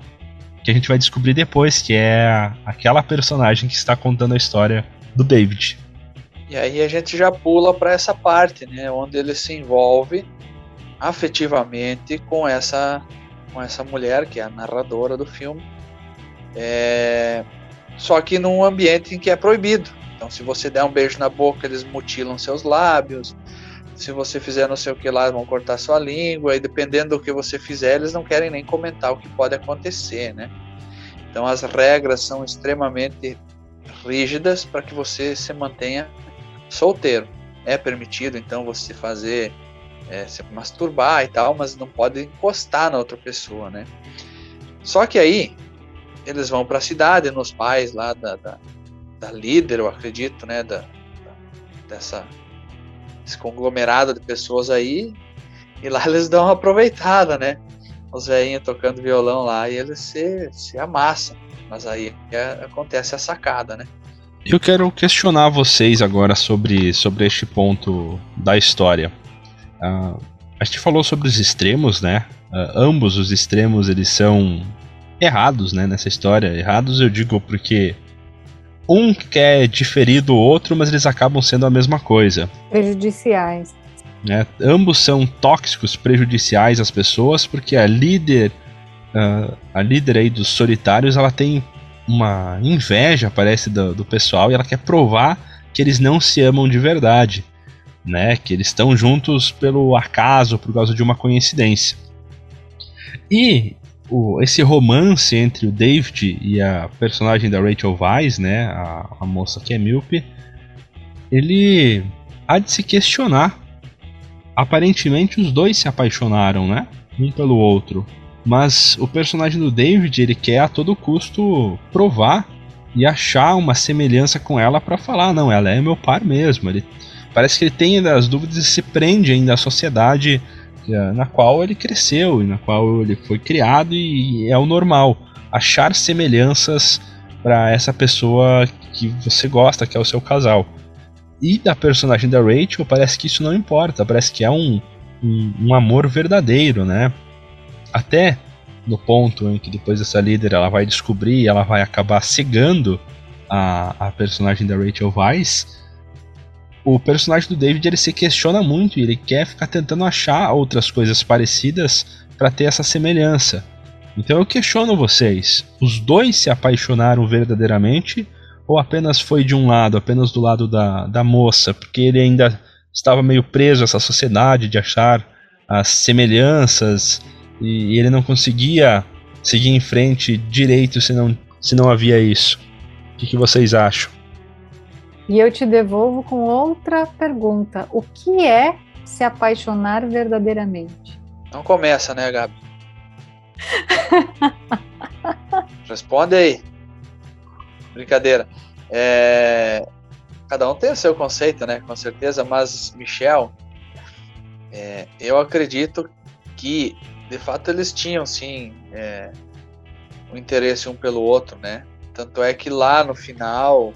Que a gente vai descobrir depois, que é aquela personagem que está contando a história do David. E aí a gente já pula para essa parte, né, onde ele se envolve afetivamente com essa com essa mulher, que é a narradora do filme. É... Só que num ambiente em que é proibido. Então, se você der um beijo na boca, eles mutilam seus lábios. Se você fizer não sei o que lá, vão cortar sua língua. E dependendo do que você fizer, eles não querem nem comentar o que pode acontecer, né? Então, as regras são extremamente rígidas para que você se mantenha solteiro. É permitido, então, você fazer é, se masturbar e tal, mas não pode encostar na outra pessoa, né? Só que aí eles vão para a cidade, nos pais lá da, da, da, líder, eu acredito, né? Da, dessa esse conglomerado de pessoas aí, e lá eles dão uma aproveitada, né? os velhinhos tocando violão lá e eles se, se amassam. Mas aí é, acontece a sacada, né? Eu quero questionar vocês agora sobre, sobre este ponto da história. Uh, a gente falou sobre os extremos, né? Uh, ambos os extremos eles são errados, né? Nessa história. Errados eu digo porque um quer diferir do outro, mas eles acabam sendo a mesma coisa. Prejudiciais. Né? Ambos são tóxicos, prejudiciais às pessoas, porque a líder, uh, a líder aí dos solitários, ela tem uma inveja, parece, do, do pessoal e ela quer provar que eles não se amam de verdade, né? Que eles estão juntos pelo acaso, por causa de uma coincidência. E o, esse romance entre o David e a personagem da Rachel Weisz, né, a, a moça que é míope, ele há de se questionar aparentemente os dois se apaixonaram, né? Um pelo outro. Mas o personagem do David, ele quer a todo custo provar e achar uma semelhança com ela para falar, não, ela é meu par mesmo. Ele parece que ele tem as dúvidas e se prende ainda à sociedade na qual ele cresceu e na qual ele foi criado e é o normal achar semelhanças para essa pessoa que você gosta, que é o seu casal. E da personagem da Rachel, parece que isso não importa, parece que é um, um, um amor verdadeiro, né? Até no ponto em que depois essa líder ela vai descobrir, ela vai acabar cegando a, a personagem da Rachel Weisz, o personagem do David ele se questiona muito e ele quer ficar tentando achar outras coisas parecidas para ter essa semelhança. Então eu questiono vocês: os dois se apaixonaram verdadeiramente ou apenas foi de um lado, apenas do lado da, da moça, porque ele ainda estava meio preso a essa sociedade de achar as semelhanças e, ele não conseguia seguir em frente direito se não, se não havia isso. O que, que vocês acham? E eu te devolvo com outra pergunta: o que é se apaixonar verdadeiramente? Não começa, né, Gabi? [LAUGHS] Responde aí. Brincadeira. É... Cada um tem o seu conceito, né? Com certeza, mas Michel, é... eu acredito que de fato eles tinham sim é... um interesse um pelo outro, né? Tanto é que lá no final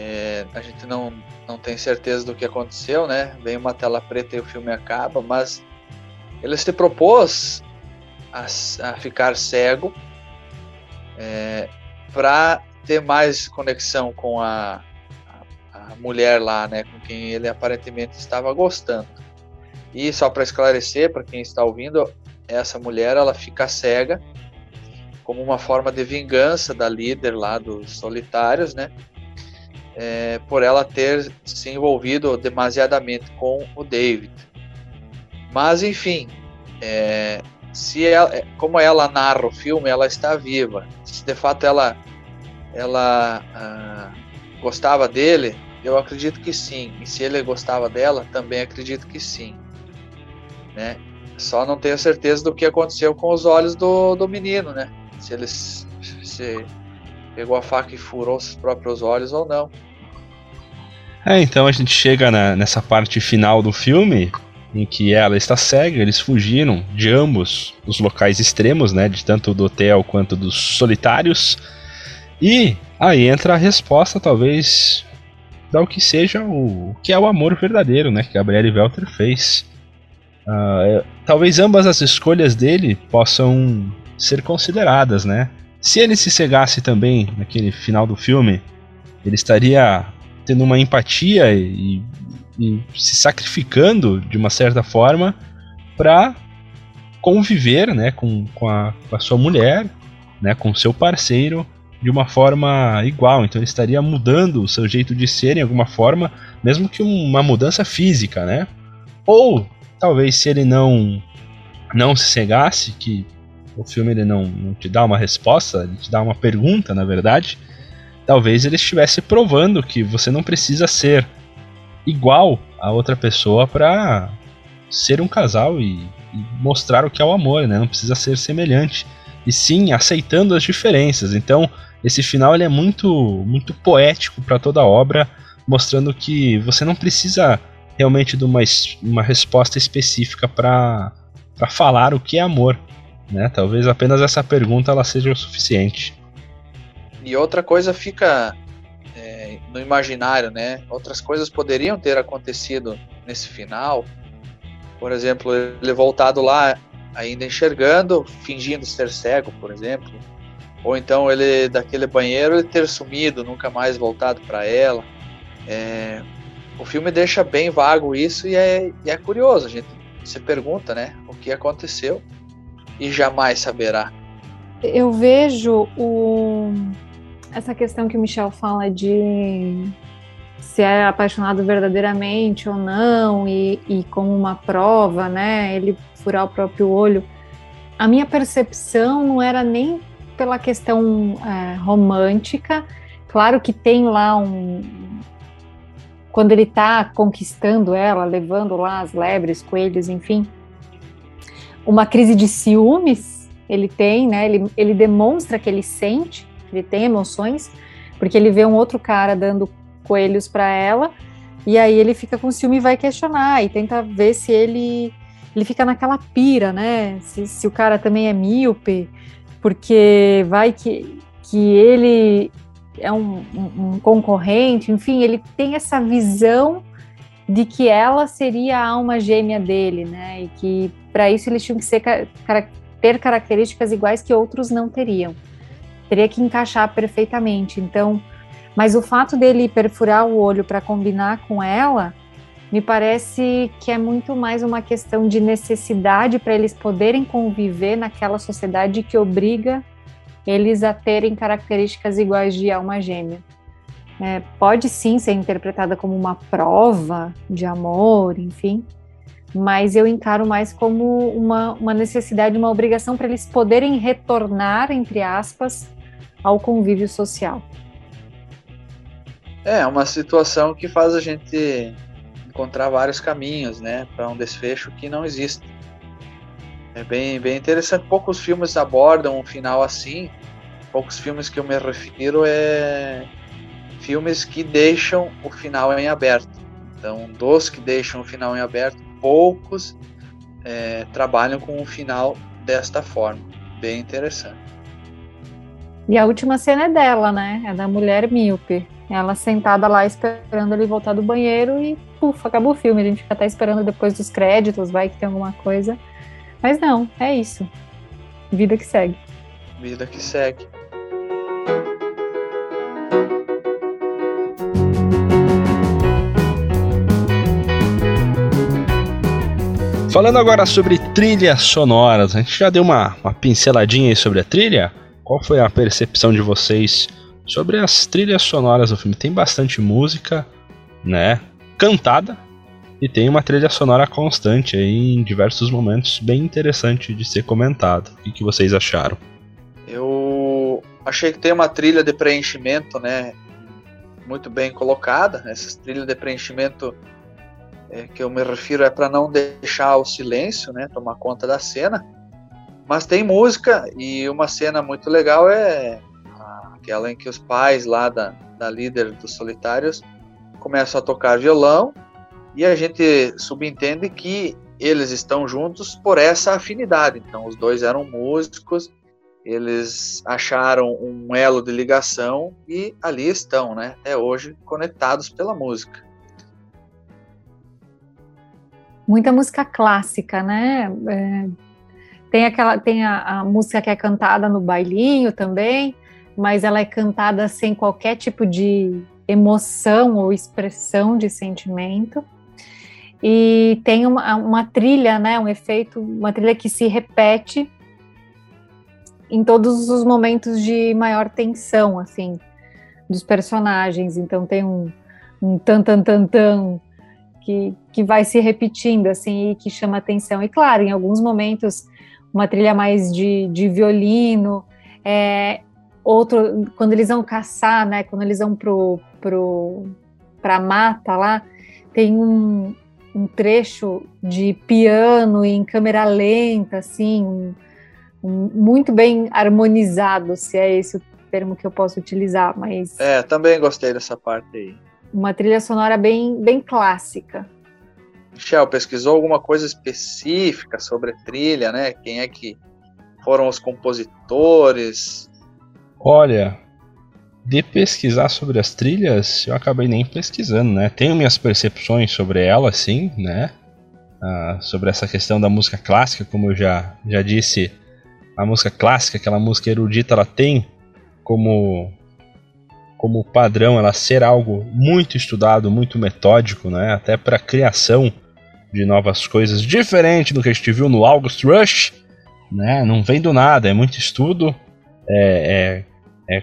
é... a gente não, não tem certeza do que aconteceu, né? Vem uma tela preta e o filme acaba, mas ele se propôs a, a ficar cego é, para ter mais conexão com a, a, a, mulher lá, né, com quem ele aparentemente estava gostando. E só para esclarecer para quem está ouvindo, essa mulher ela fica cega como uma forma de vingança da líder lá dos solitários, né? É, por ela ter se envolvido demasiadamente com o David. Mas enfim, é, se ela, como ela narra o filme, ela está viva. Se de fato ela ela ah, gostava dele, eu acredito que sim. E se ele gostava dela, também acredito que sim. Né? Só não tenho certeza do que aconteceu com os olhos do, do menino, né? Se ele se pegou a faca e furou os próprios olhos ou não. É, então a gente chega na, nessa parte final do filme em que ela está cega, eles fugiram de ambos os locais extremos, né, de tanto do hotel quanto dos solitários. E aí entra a resposta, talvez, o que seja o, o que é o amor verdadeiro, né? Que Gabriele Welter fez. Uh, talvez ambas as escolhas dele possam ser consideradas, né? Se ele se cegasse também naquele final do filme, ele estaria tendo uma empatia e, e se sacrificando de uma certa forma para conviver, né, com, com, a, com a sua mulher, né, com seu parceiro de uma forma igual. Então ele estaria mudando o seu jeito de ser em alguma forma, mesmo que uma mudança física, né? Ou talvez se ele não não se cegasse, que o filme ele não, não te dá uma resposta, ele te dá uma pergunta, na verdade, talvez ele estivesse provando que você não precisa ser igual a outra pessoa para ser um casal e, e, mostrar o que é o amor, né? Não precisa ser semelhante. E sim, aceitando as diferenças. Então, esse final ele é muito, muito poético para toda a obra, mostrando que você não precisa realmente de uma, uma resposta específica para falar o que é amor. Né? Talvez apenas essa pergunta ela seja o suficiente. E outra coisa fica é, no imaginário, né? Outras coisas poderiam ter acontecido nesse final. Por exemplo, ele voltado lá ainda enxergando, fingindo ser cego, por exemplo. Ou então ele daquele banheiro ele ter sumido, nunca mais voltado para ela. É, o filme deixa bem vago isso e é, e é curioso. A gente se pergunta, né, o que aconteceu e jamais saberá. Eu vejo o, essa questão que o Michel fala de se é apaixonado verdadeiramente ou não e, e como uma prova, né, ele furar o próprio olho. A minha percepção não era nem pela questão é, romântica. Claro que tem lá um, quando ele está conquistando ela, levando lá as lebres, coelhos, enfim, uma crise de ciúmes ele tem, né? Ele, ele demonstra que ele sente, ele tem emoções, porque ele vê um outro cara dando coelhos para ela, e aí ele fica com ciúme e vai questionar, e tenta ver se ele. Ele fica naquela pira, né? Se, se o cara também é míope, porque vai que, que ele é um, um, um concorrente, enfim, ele tem essa visão de que ela seria a alma gêmea dele, né? E que para isso eles tinham que ser, ter características iguais que outros não teriam. Teria que encaixar perfeitamente. Então, mas o fato dele perfurar o olho para combinar com ela, me parece que é muito mais uma questão de necessidade para eles poderem conviver naquela sociedade que obriga eles a terem características iguais de alma gêmea. É, pode sim ser interpretada como uma prova de amor, enfim, mas eu encaro mais como uma, uma necessidade, uma obrigação para eles poderem retornar, entre aspas, ao convívio social. É, uma situação que faz a gente encontrar vários caminhos, né, para um desfecho que não existe. É bem, bem interessante. Poucos filmes abordam um final assim. Poucos filmes que eu me refiro é filmes que deixam o final em aberto. Então, dos que deixam o final em aberto, poucos é, trabalham com o final desta forma. Bem interessante. E a última cena é dela, né? É da mulher míope. Ela sentada lá esperando ele voltar do banheiro e, puf, acabou o filme. A gente fica até esperando depois dos créditos, vai que tem alguma coisa. Mas não, é isso. Vida que segue. Vida que segue. Falando agora sobre trilhas sonoras, a gente já deu uma, uma pinceladinha aí sobre a trilha. Qual foi a percepção de vocês sobre as trilhas sonoras do filme? Tem bastante música, né? Cantada, e tem uma trilha sonora constante aí em diversos momentos, bem interessante de ser comentado. O que, que vocês acharam? Eu achei que tem uma trilha de preenchimento, né? Muito bem colocada. Essas trilhas de preenchimento é, que eu me refiro é para não deixar o silêncio, né? Tomar conta da cena. Mas tem música e uma cena muito legal é aquela em que os pais lá da, da líder dos solitários começam a tocar violão e a gente subentende que eles estão juntos por essa afinidade. Então, os dois eram músicos, eles acharam um elo de ligação e ali estão, né? Até hoje, conectados pela música. Muita música clássica, né? É, tem aquela, tem a, a música que é cantada no bailinho também, mas ela é cantada sem qualquer tipo de emoção ou expressão de sentimento e tem uma, uma trilha, né, um efeito, uma trilha que se repete em todos os momentos de maior tensão, assim, dos personagens. Então tem um, um tan tan tan tan que, que vai se repetindo, assim, e que chama atenção. E claro, em alguns momentos uma trilha mais de, de violino, é, outro quando eles vão caçar, né, quando eles vão pro pro para mata lá, tem um, um trecho de piano em câmera lenta, assim, um, um, muito bem harmonizado, se é esse o termo que eu posso utilizar, mas... É, também gostei dessa parte aí. Uma trilha sonora bem, bem clássica. Michel, pesquisou alguma coisa específica sobre a trilha, né? Quem é que foram os compositores? Olha, de pesquisar sobre as trilhas, eu acabei nem pesquisando, né? Tenho minhas percepções sobre elas, sim, né? Ah, sobre essa questão da música clássica, como eu já, já disse, a música clássica, aquela música erudita, ela tem como como padrão ela ser algo muito estudado, muito metódico, né? Até para criação de novas coisas, diferente do que a gente viu no August Rush, né? Não vem do nada, é muito estudo, é, é, é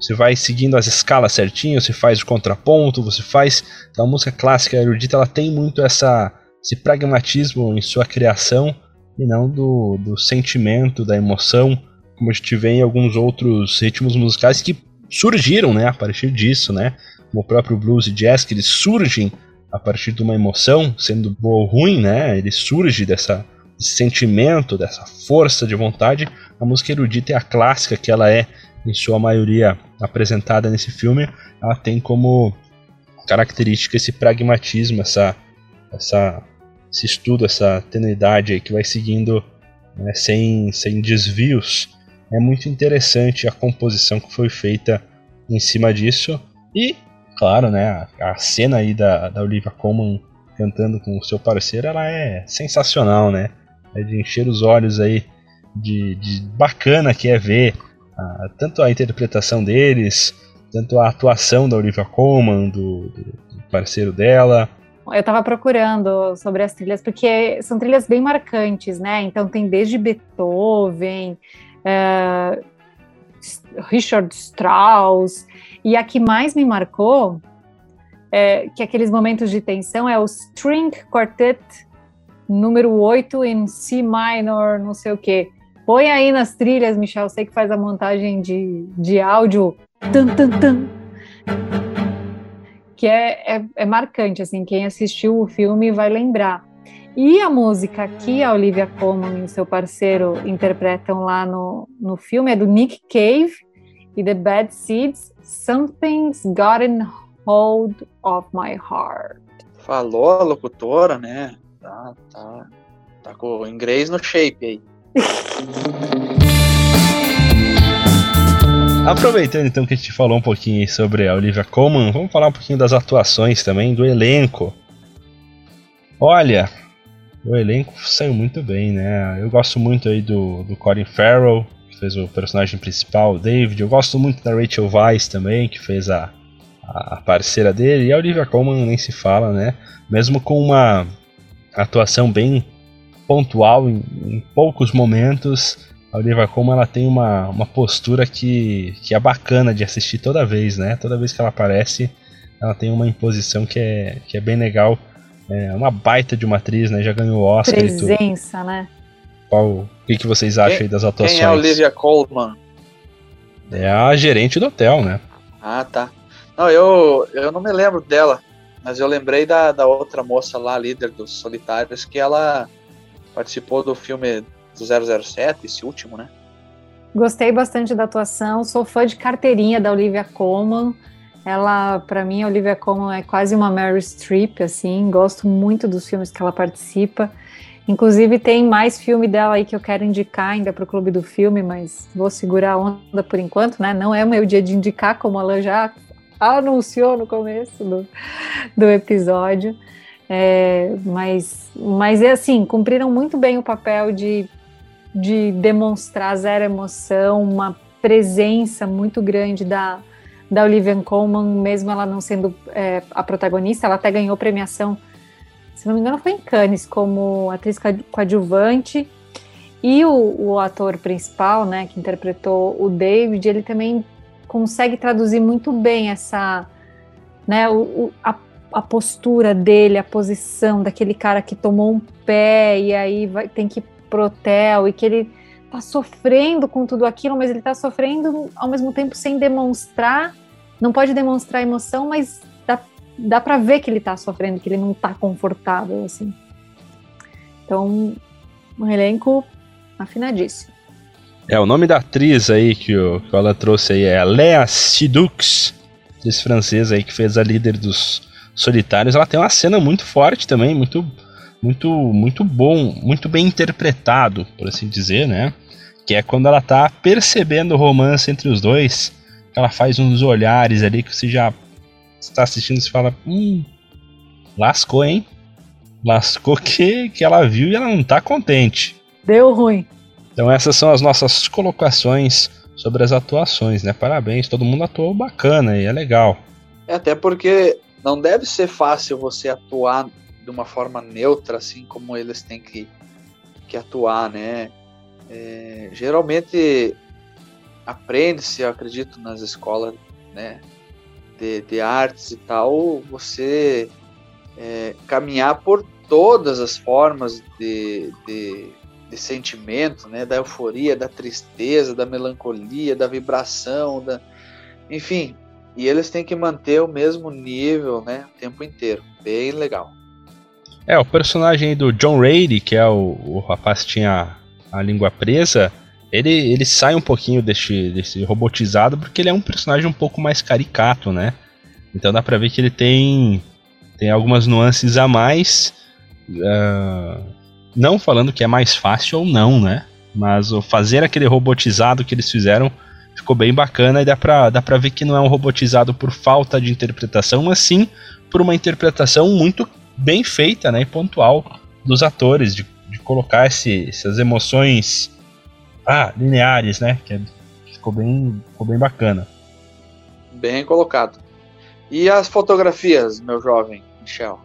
você vai seguindo as escalas certinho, você faz o contraponto, você faz. Então a música clássica erudita ela tem muito essa, esse pragmatismo em sua criação e não do, do sentimento, da emoção, como a gente vê em alguns outros ritmos musicais que surgiram né, a partir disso, né? Como o próprio blues e jazz, que eles surgem a partir de uma emoção, sendo boa ou ruim, né? Ele surge dessa desse sentimento, dessa força de vontade. A música erudita é a clássica que ela é, em sua maioria, apresentada nesse filme. Ela tem como característica esse pragmatismo, essa, essa, esse estudo, essa tenuidade que vai seguindo né, sem, sem desvios. É muito interessante a composição que foi feita em cima disso. E, claro, né, a, a cena aí da, da Olivia Colman cantando com o seu parceiro, ela é sensacional, né? É de encher os olhos aí de, de bacana que é ver a, tanto a interpretação deles, tanto a atuação da Olivia Colman, do, do parceiro dela. Eu estava procurando sobre as trilhas, porque são trilhas bem marcantes, né? Então tem desde Beethoven, uh, Richard Strauss, e a que mais me marcou, é, que aqueles momentos de tensão, é o String Quartet número 8 em C minor, não sei o quê. Põe aí nas trilhas, Michel, sei que faz a montagem de, de áudio. Que é, é, é marcante, assim, quem assistiu o filme vai lembrar. E a música que a Olivia Colman e o seu parceiro interpretam lá no, no filme é do Nick Cave e The Bad Seeds, Something's Gotten Hold of My Heart. Falou a locutora, né? Tá, tá, tá com o inglês no shape aí. [LAUGHS] Aproveitando então que a gente falou um pouquinho sobre a Olivia Colman, vamos falar um pouquinho das atuações também, do elenco. Olha, o elenco saiu muito bem, né? Eu gosto muito aí do, do Colin Farrell, que fez o personagem principal, o David. Eu gosto muito da Rachel Weisz também, que fez a, a parceira dele. E a Olivia Colman nem se fala, né? Mesmo com uma atuação bem pontual em, em poucos momentos. A Olivia Colman ela tem uma, uma postura que, que é bacana de assistir toda vez, né? Toda vez que ela aparece, ela tem uma imposição que é, que é bem legal. É uma baita de uma atriz, né? Já ganhou o Oscar Presença, né? Qual, o que, que vocês acham quem, aí das atuações? Quem é a Olivia Colman? É a gerente do hotel, né? Ah, tá. Não, eu, eu não me lembro dela. Mas eu lembrei da, da outra moça lá, líder dos Solitários, que ela participou do filme do 007, esse último, né? Gostei bastante da atuação, sou fã de carteirinha da Olivia Colman. Ela, para mim, a Olivia Colman é quase uma Mary Streep, assim. Gosto muito dos filmes que ela participa. Inclusive, tem mais filme dela aí que eu quero indicar ainda para o Clube do Filme, mas vou segurar a onda por enquanto, né? Não é o meu dia de indicar, como ela já anunciou no começo do, do episódio. É, mas, mas é assim, cumpriram muito bem o papel de, de demonstrar zero emoção, uma presença muito grande da, da Olivia Colman, mesmo ela não sendo é, a protagonista, ela até ganhou premiação, se não me engano, foi em Cannes como atriz coadjuvante. E o, o ator principal, né, que interpretou o David, ele também consegue traduzir muito bem essa, né, o, a, a, postura dele, a posição daquele cara que tomou um pé e aí vai, tem que ir pro hotel e que ele tá sofrendo com tudo aquilo, mas ele tá sofrendo ao mesmo tempo sem demonstrar, não pode demonstrar emoção, mas dá, dá para ver que ele tá sofrendo, que ele não tá confortável, assim. Então, um elenco afinadíssimo. É, o nome da atriz aí que, o, que ela trouxe aí é a Sidux, atriz francesa aí que fez a líder dos Solitários. Ela tem uma cena muito forte também, muito muito muito bom, muito bem interpretado, por assim dizer, né? que é quando ela tá percebendo o romance entre os dois, ela faz uns olhares ali que você já está assistindo e fala, hum, lascou, hein? Lascou que, que ela viu e ela não tá contente. Deu ruim. Então essas são as nossas colocações sobre as atuações, né? Parabéns, todo mundo atuou bacana e é legal. É até porque não deve ser fácil você atuar de uma forma neutra, assim como eles têm que, que atuar, né? É, geralmente aprende-se, eu acredito, nas escolas né, de, de artes e tal, você é, caminhar por todas as formas de, de, de, sentimento, né, da euforia, da tristeza, da melancolia, da vibração, da, enfim, e eles têm que manter o mesmo nível, né, o tempo inteiro. Bem legal. É, o personagem do John Rady, que é o, o rapaz que tinha a língua presa, ele, ele sai um pouquinho desse, desse robotizado porque ele é um personagem um pouco mais caricato, né? Então dá pra ver que ele tem, tem algumas nuances a mais. Uh, não falando que é mais fácil ou não, né? Mas o fazer aquele robotizado que eles fizeram ficou bem bacana e dá pra, dá pra ver que não é um robotizado por falta de interpretação, mas sim por uma interpretação muito bem feita né, e pontual dos atores, de, de colocar esse, essas emoções ah, lineares, né? Que, é, ficou, bem, ficou bem bacana. Bem colocado. E as fotografias, meu jovem Michel?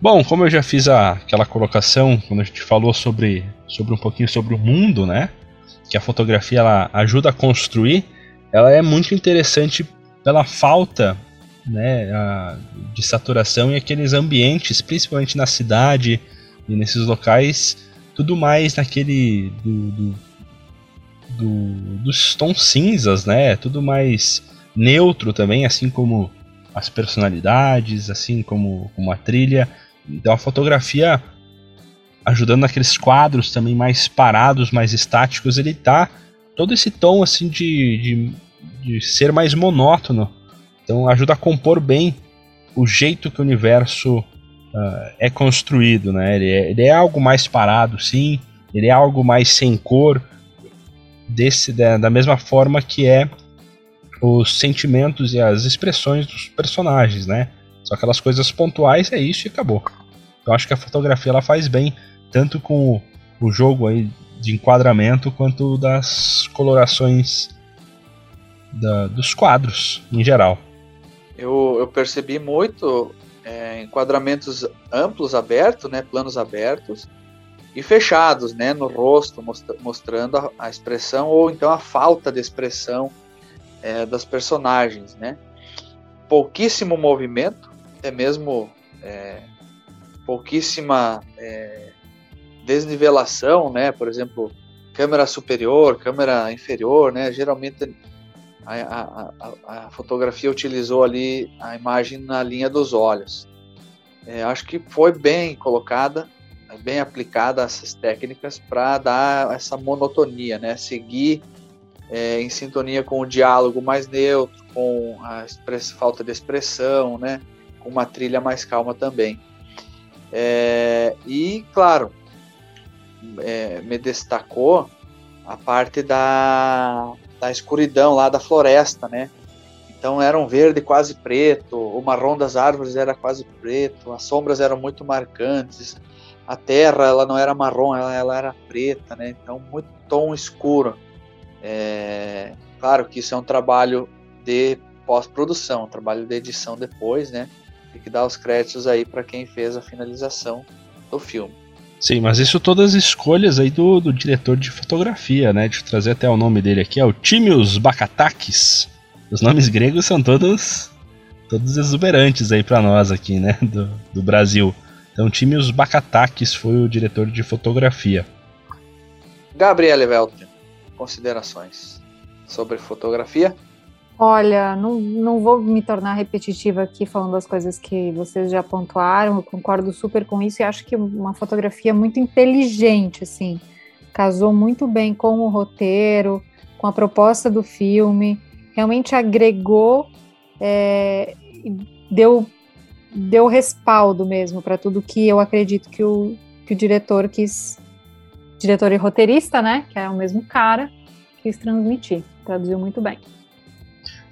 Bom, como eu já fiz a, aquela colocação quando a gente falou sobre, sobre um pouquinho sobre o mundo, né? Que a fotografia ela ajuda a construir, ela é muito interessante pela falta né, a, de saturação e aqueles ambientes, principalmente na cidade e nesses locais, tudo mais naquele do, do, do, dos tons cinzas, né? Tudo mais neutro também, assim como as personalidades, assim como, como a trilha. Então a fotografia ajudando naqueles quadros também mais parados, mais estáticos, ele tá todo esse tom assim de, de, de ser mais monótono então ajuda a compor bem o jeito que o universo uh, é construído, né? Ele é, ele é, algo mais parado, sim. Ele é algo mais sem cor, desse da, da mesma forma que é os sentimentos e as expressões dos personagens, né? São aquelas coisas pontuais, é isso e acabou. Eu acho que a fotografia ela faz bem tanto com o, jogo aí de enquadramento quanto das colorações da, dos quadros em geral eu, eu percebi muito é, enquadramentos amplos, abertos, né, planos abertos e fechados, né, no rosto, mostrando a, a expressão ou então a falta de expressão é, das personagens, né. Pouquíssimo movimento, até mesmo é, pouquíssima é, desnivelação, né, por exemplo, câmera superior, câmera inferior, né, geralmente a, a, a, fotografia utilizou ali a imagem na linha dos olhos. É, acho que foi bem colocada, bem aplicada essas técnicas para dar essa monotonia, né? Seguir é, em sintonia com o diálogo mais neutro, com a falta de expressão, né? Com uma trilha mais calma também. É, e claro, é, me destacou a parte da da escuridão lá da floresta, né? Então era um verde quase preto, o marrom das árvores era quase preto, as sombras eram muito marcantes, a terra ela não era marrom, ela, ela era preta, né? Então muito tom escuro. É, claro que isso é um trabalho de pós-produção, um trabalho de edição depois, né? Tem que dar os créditos aí para quem fez a finalização do filme. Sim, mas isso todas as escolhas aí do, do diretor de fotografia, né? Deixa eu trazer até o nome dele aqui, é o Timios Bakatakis. Os nomes gregos são todos todos exuberantes aí para nós aqui, né, do, do Brasil. Então, Timios Bakatakis foi o diretor de fotografia. Gabriele Welter, considerações sobre fotografia? Olha, não, não vou me tornar repetitiva aqui falando as coisas que vocês já pontuaram, eu concordo super com isso e acho que uma fotografia muito inteligente, assim, casou muito bem com o roteiro, com a proposta do filme, realmente agregou, é, deu, deu respaldo mesmo para tudo que eu acredito que o, que o diretor quis, diretor e roteirista, né? Que é o mesmo cara, quis transmitir. Traduziu muito bem.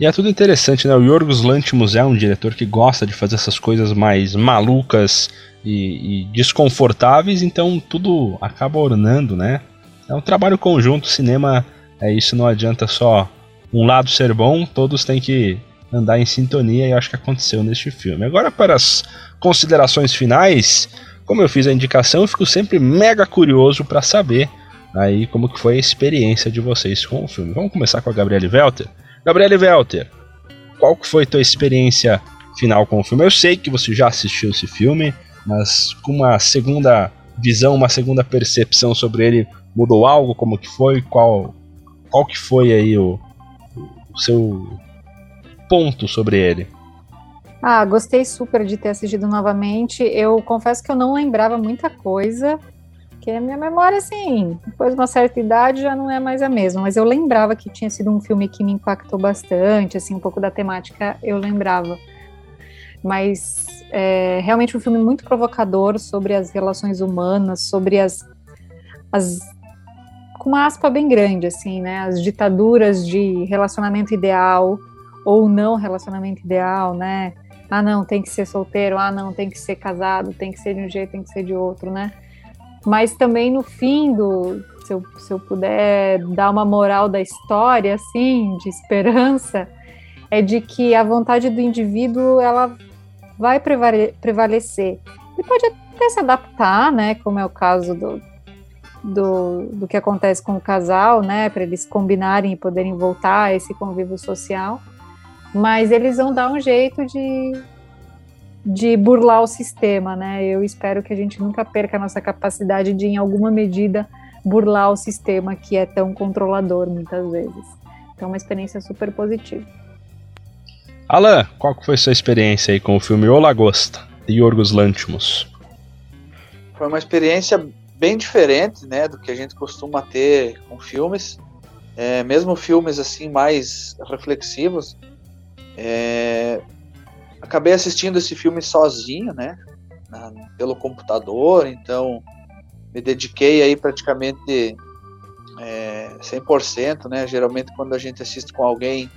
E é tudo interessante, né? O Yorgos Lanthimos é um diretor que gosta de fazer essas coisas mais malucas e, e desconfortáveis, então tudo acaba ornando, né? É um trabalho conjunto, cinema é isso, não adianta só um lado ser bom, todos têm que andar em sintonia e acho que aconteceu neste filme. Agora para as considerações finais, como eu fiz a indicação, eu fico sempre mega curioso para saber aí como que foi a experiência de vocês com o filme. Vamos começar com a Gabriele Welter. Gabriele Welter, qual foi tua experiência final com o filme? Eu sei que você já assistiu esse filme, mas com uma segunda visão, uma segunda percepção sobre ele, mudou algo? Como que foi? Qual, qual que foi aí o, o seu ponto sobre ele? Ah, gostei super de ter assistido novamente. Eu confesso que eu não lembrava muita coisa, porque a minha memória, assim, depois de uma certa idade já não é mais a mesma, mas eu lembrava que tinha sido um filme que me impactou bastante, assim, um pouco da temática eu lembrava. Mas é realmente um filme muito provocador sobre as relações humanas, sobre as, as com uma aspa bem grande, assim, né, as ditaduras de relacionamento ideal ou não relacionamento ideal, né, ah não, tem que ser solteiro, ah não, tem que ser casado, tem que ser de um jeito, tem que ser de outro, né, mas também no fim do, se eu, se eu puder dar uma moral da história, assim, de esperança, é de que a vontade do indivíduo ela vai prevalecer. Ele pode até se adaptar, né, como é o caso do, do, do que acontece com o casal, né, para eles combinarem e poderem voltar a esse convívio social, mas eles vão dar um jeito de de burlar o sistema, né? Eu espero que a gente nunca perca a nossa capacidade de, em alguma medida, burlar o sistema que é tão controlador muitas vezes. Então, é uma experiência super positiva. Alan, qual foi sua experiência aí com o filme O Lagosta, de Yorgos Lanthimos? Foi uma experiência bem diferente, né, do que a gente costuma ter com filmes. É, mesmo filmes assim mais reflexivos, é, acabei assistindo esse filme sozinho, né? Na, pelo computador, então me dediquei aí praticamente é, 100%, né? Geralmente quando a gente assiste com alguém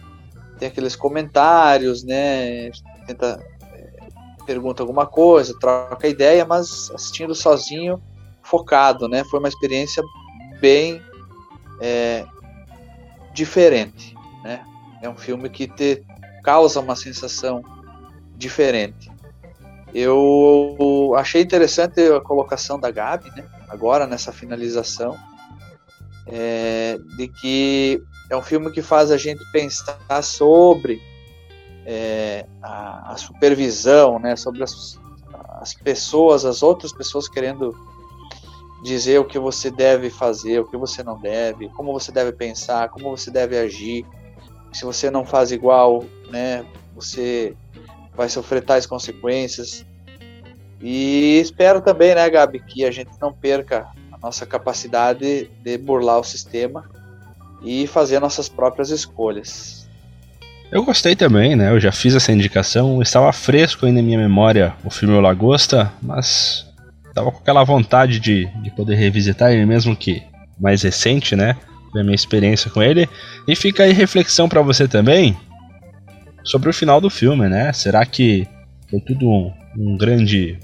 tem aqueles comentários, né? Tenta é, pergunta alguma coisa, troca ideia, mas assistindo sozinho, focado, né? Foi uma experiência bem é, diferente, né? É um filme que te causa uma sensação diferente. Eu achei interessante a colocação da Gabi, né, agora nessa finalização, é, de que é um filme que faz a gente pensar sobre é, a, a, supervisão, né, sobre as, as pessoas, as outras pessoas querendo dizer o que você deve fazer, o que você não deve, como você deve pensar, como você deve agir. Se você não faz igual, né, você vai sofrer tais consequências. E espero também, né, Gabi, que a gente não perca a nossa capacidade de burlar o sistema e fazer nossas próprias escolhas. Eu gostei também, né? Eu já fiz essa indicação, estava fresco ainda na minha memória o filme O Lagosta, mas estava com aquela vontade de, de poder revisitar ele mesmo que mais recente, né? Da minha experiência com ele. E fica aí reflexão para você também sobre o final do filme, né? Será que foi tudo um, um grande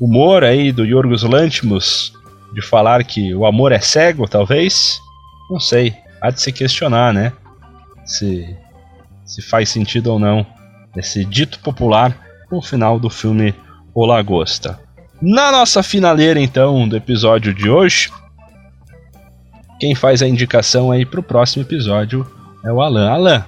humor aí do Yorgos Lanthimos de falar que o amor é cego, talvez? Não sei, há de se questionar, né? Se, se faz sentido ou não esse dito popular no final do filme O Lagosta. Na nossa finaleira, então, do episódio de hoje, quem faz a indicação aí pro próximo episódio é o Alan. Alan,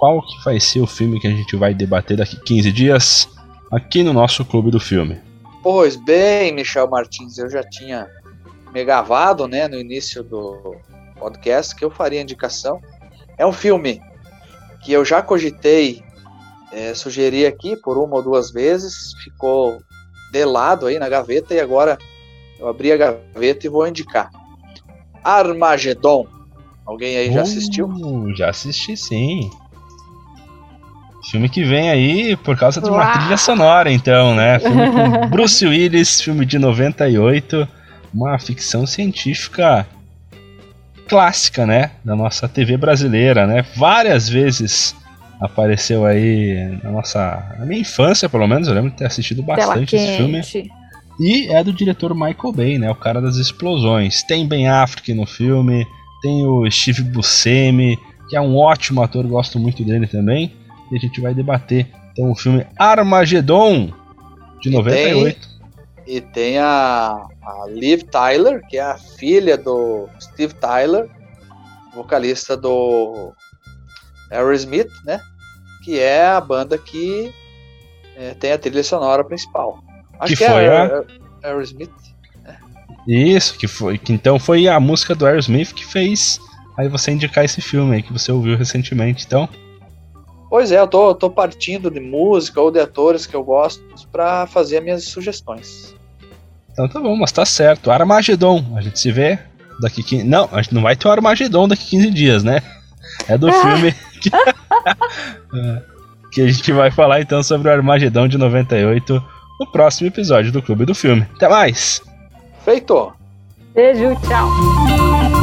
qual que vai ser o filme que a gente vai debater daqui 15 dias aqui no nosso Clube do Filme. Pois bem, Michel Martins, eu já tinha me gravado né, no início do podcast que eu faria indicação. É um filme que eu já cogitei é, sugerir aqui por uma ou duas vezes, ficou de lado aí na gaveta e agora eu abri a gaveta e vou indicar. Armagedon. Alguém aí já assistiu? Uh, já assisti sim. Filme que vem aí por causa de uma Uau. trilha sonora, então, né? Filme com [LAUGHS] Bruce Willis, filme de 98. uma ficção científica clássica, né, da nossa TV brasileira, né? Várias vezes apareceu aí na nossa, na minha infância, pelo menos, eu lembro de ter assistido bastante esse filme. E é do diretor Michael Bay, né, o cara das explosões. Tem Ben Affleck no filme, tem o Steve Buscemi, que é um ótimo ator, gosto muito dele também. E a gente vai debater então o filme Armageddon de 98. E tem a, a Liv Tyler, que é a filha do Steve Tyler, vocalista do Aerosmith, né? Que é a banda que é, tem a trilha sonora principal. Acho que, que é foi é a... Aerosmith. Né? Isso, que foi. Que então foi a música do Aerosmith que fez aí você indicar esse filme aí que você ouviu recentemente, então. Pois é, eu tô, tô partindo de música ou de atores que eu gosto para fazer minhas sugestões. Então tá bom, mas tá certo. Armagedon, a gente se vê daqui 15... Não, a gente não vai ter o Armagedon daqui 15 dias, né? É do [LAUGHS] filme que... [LAUGHS] Que a gente vai falar então sobre o Armagedon de 98 no próximo episódio do Clube do Filme. Até mais! Feito! Beijo, tchau!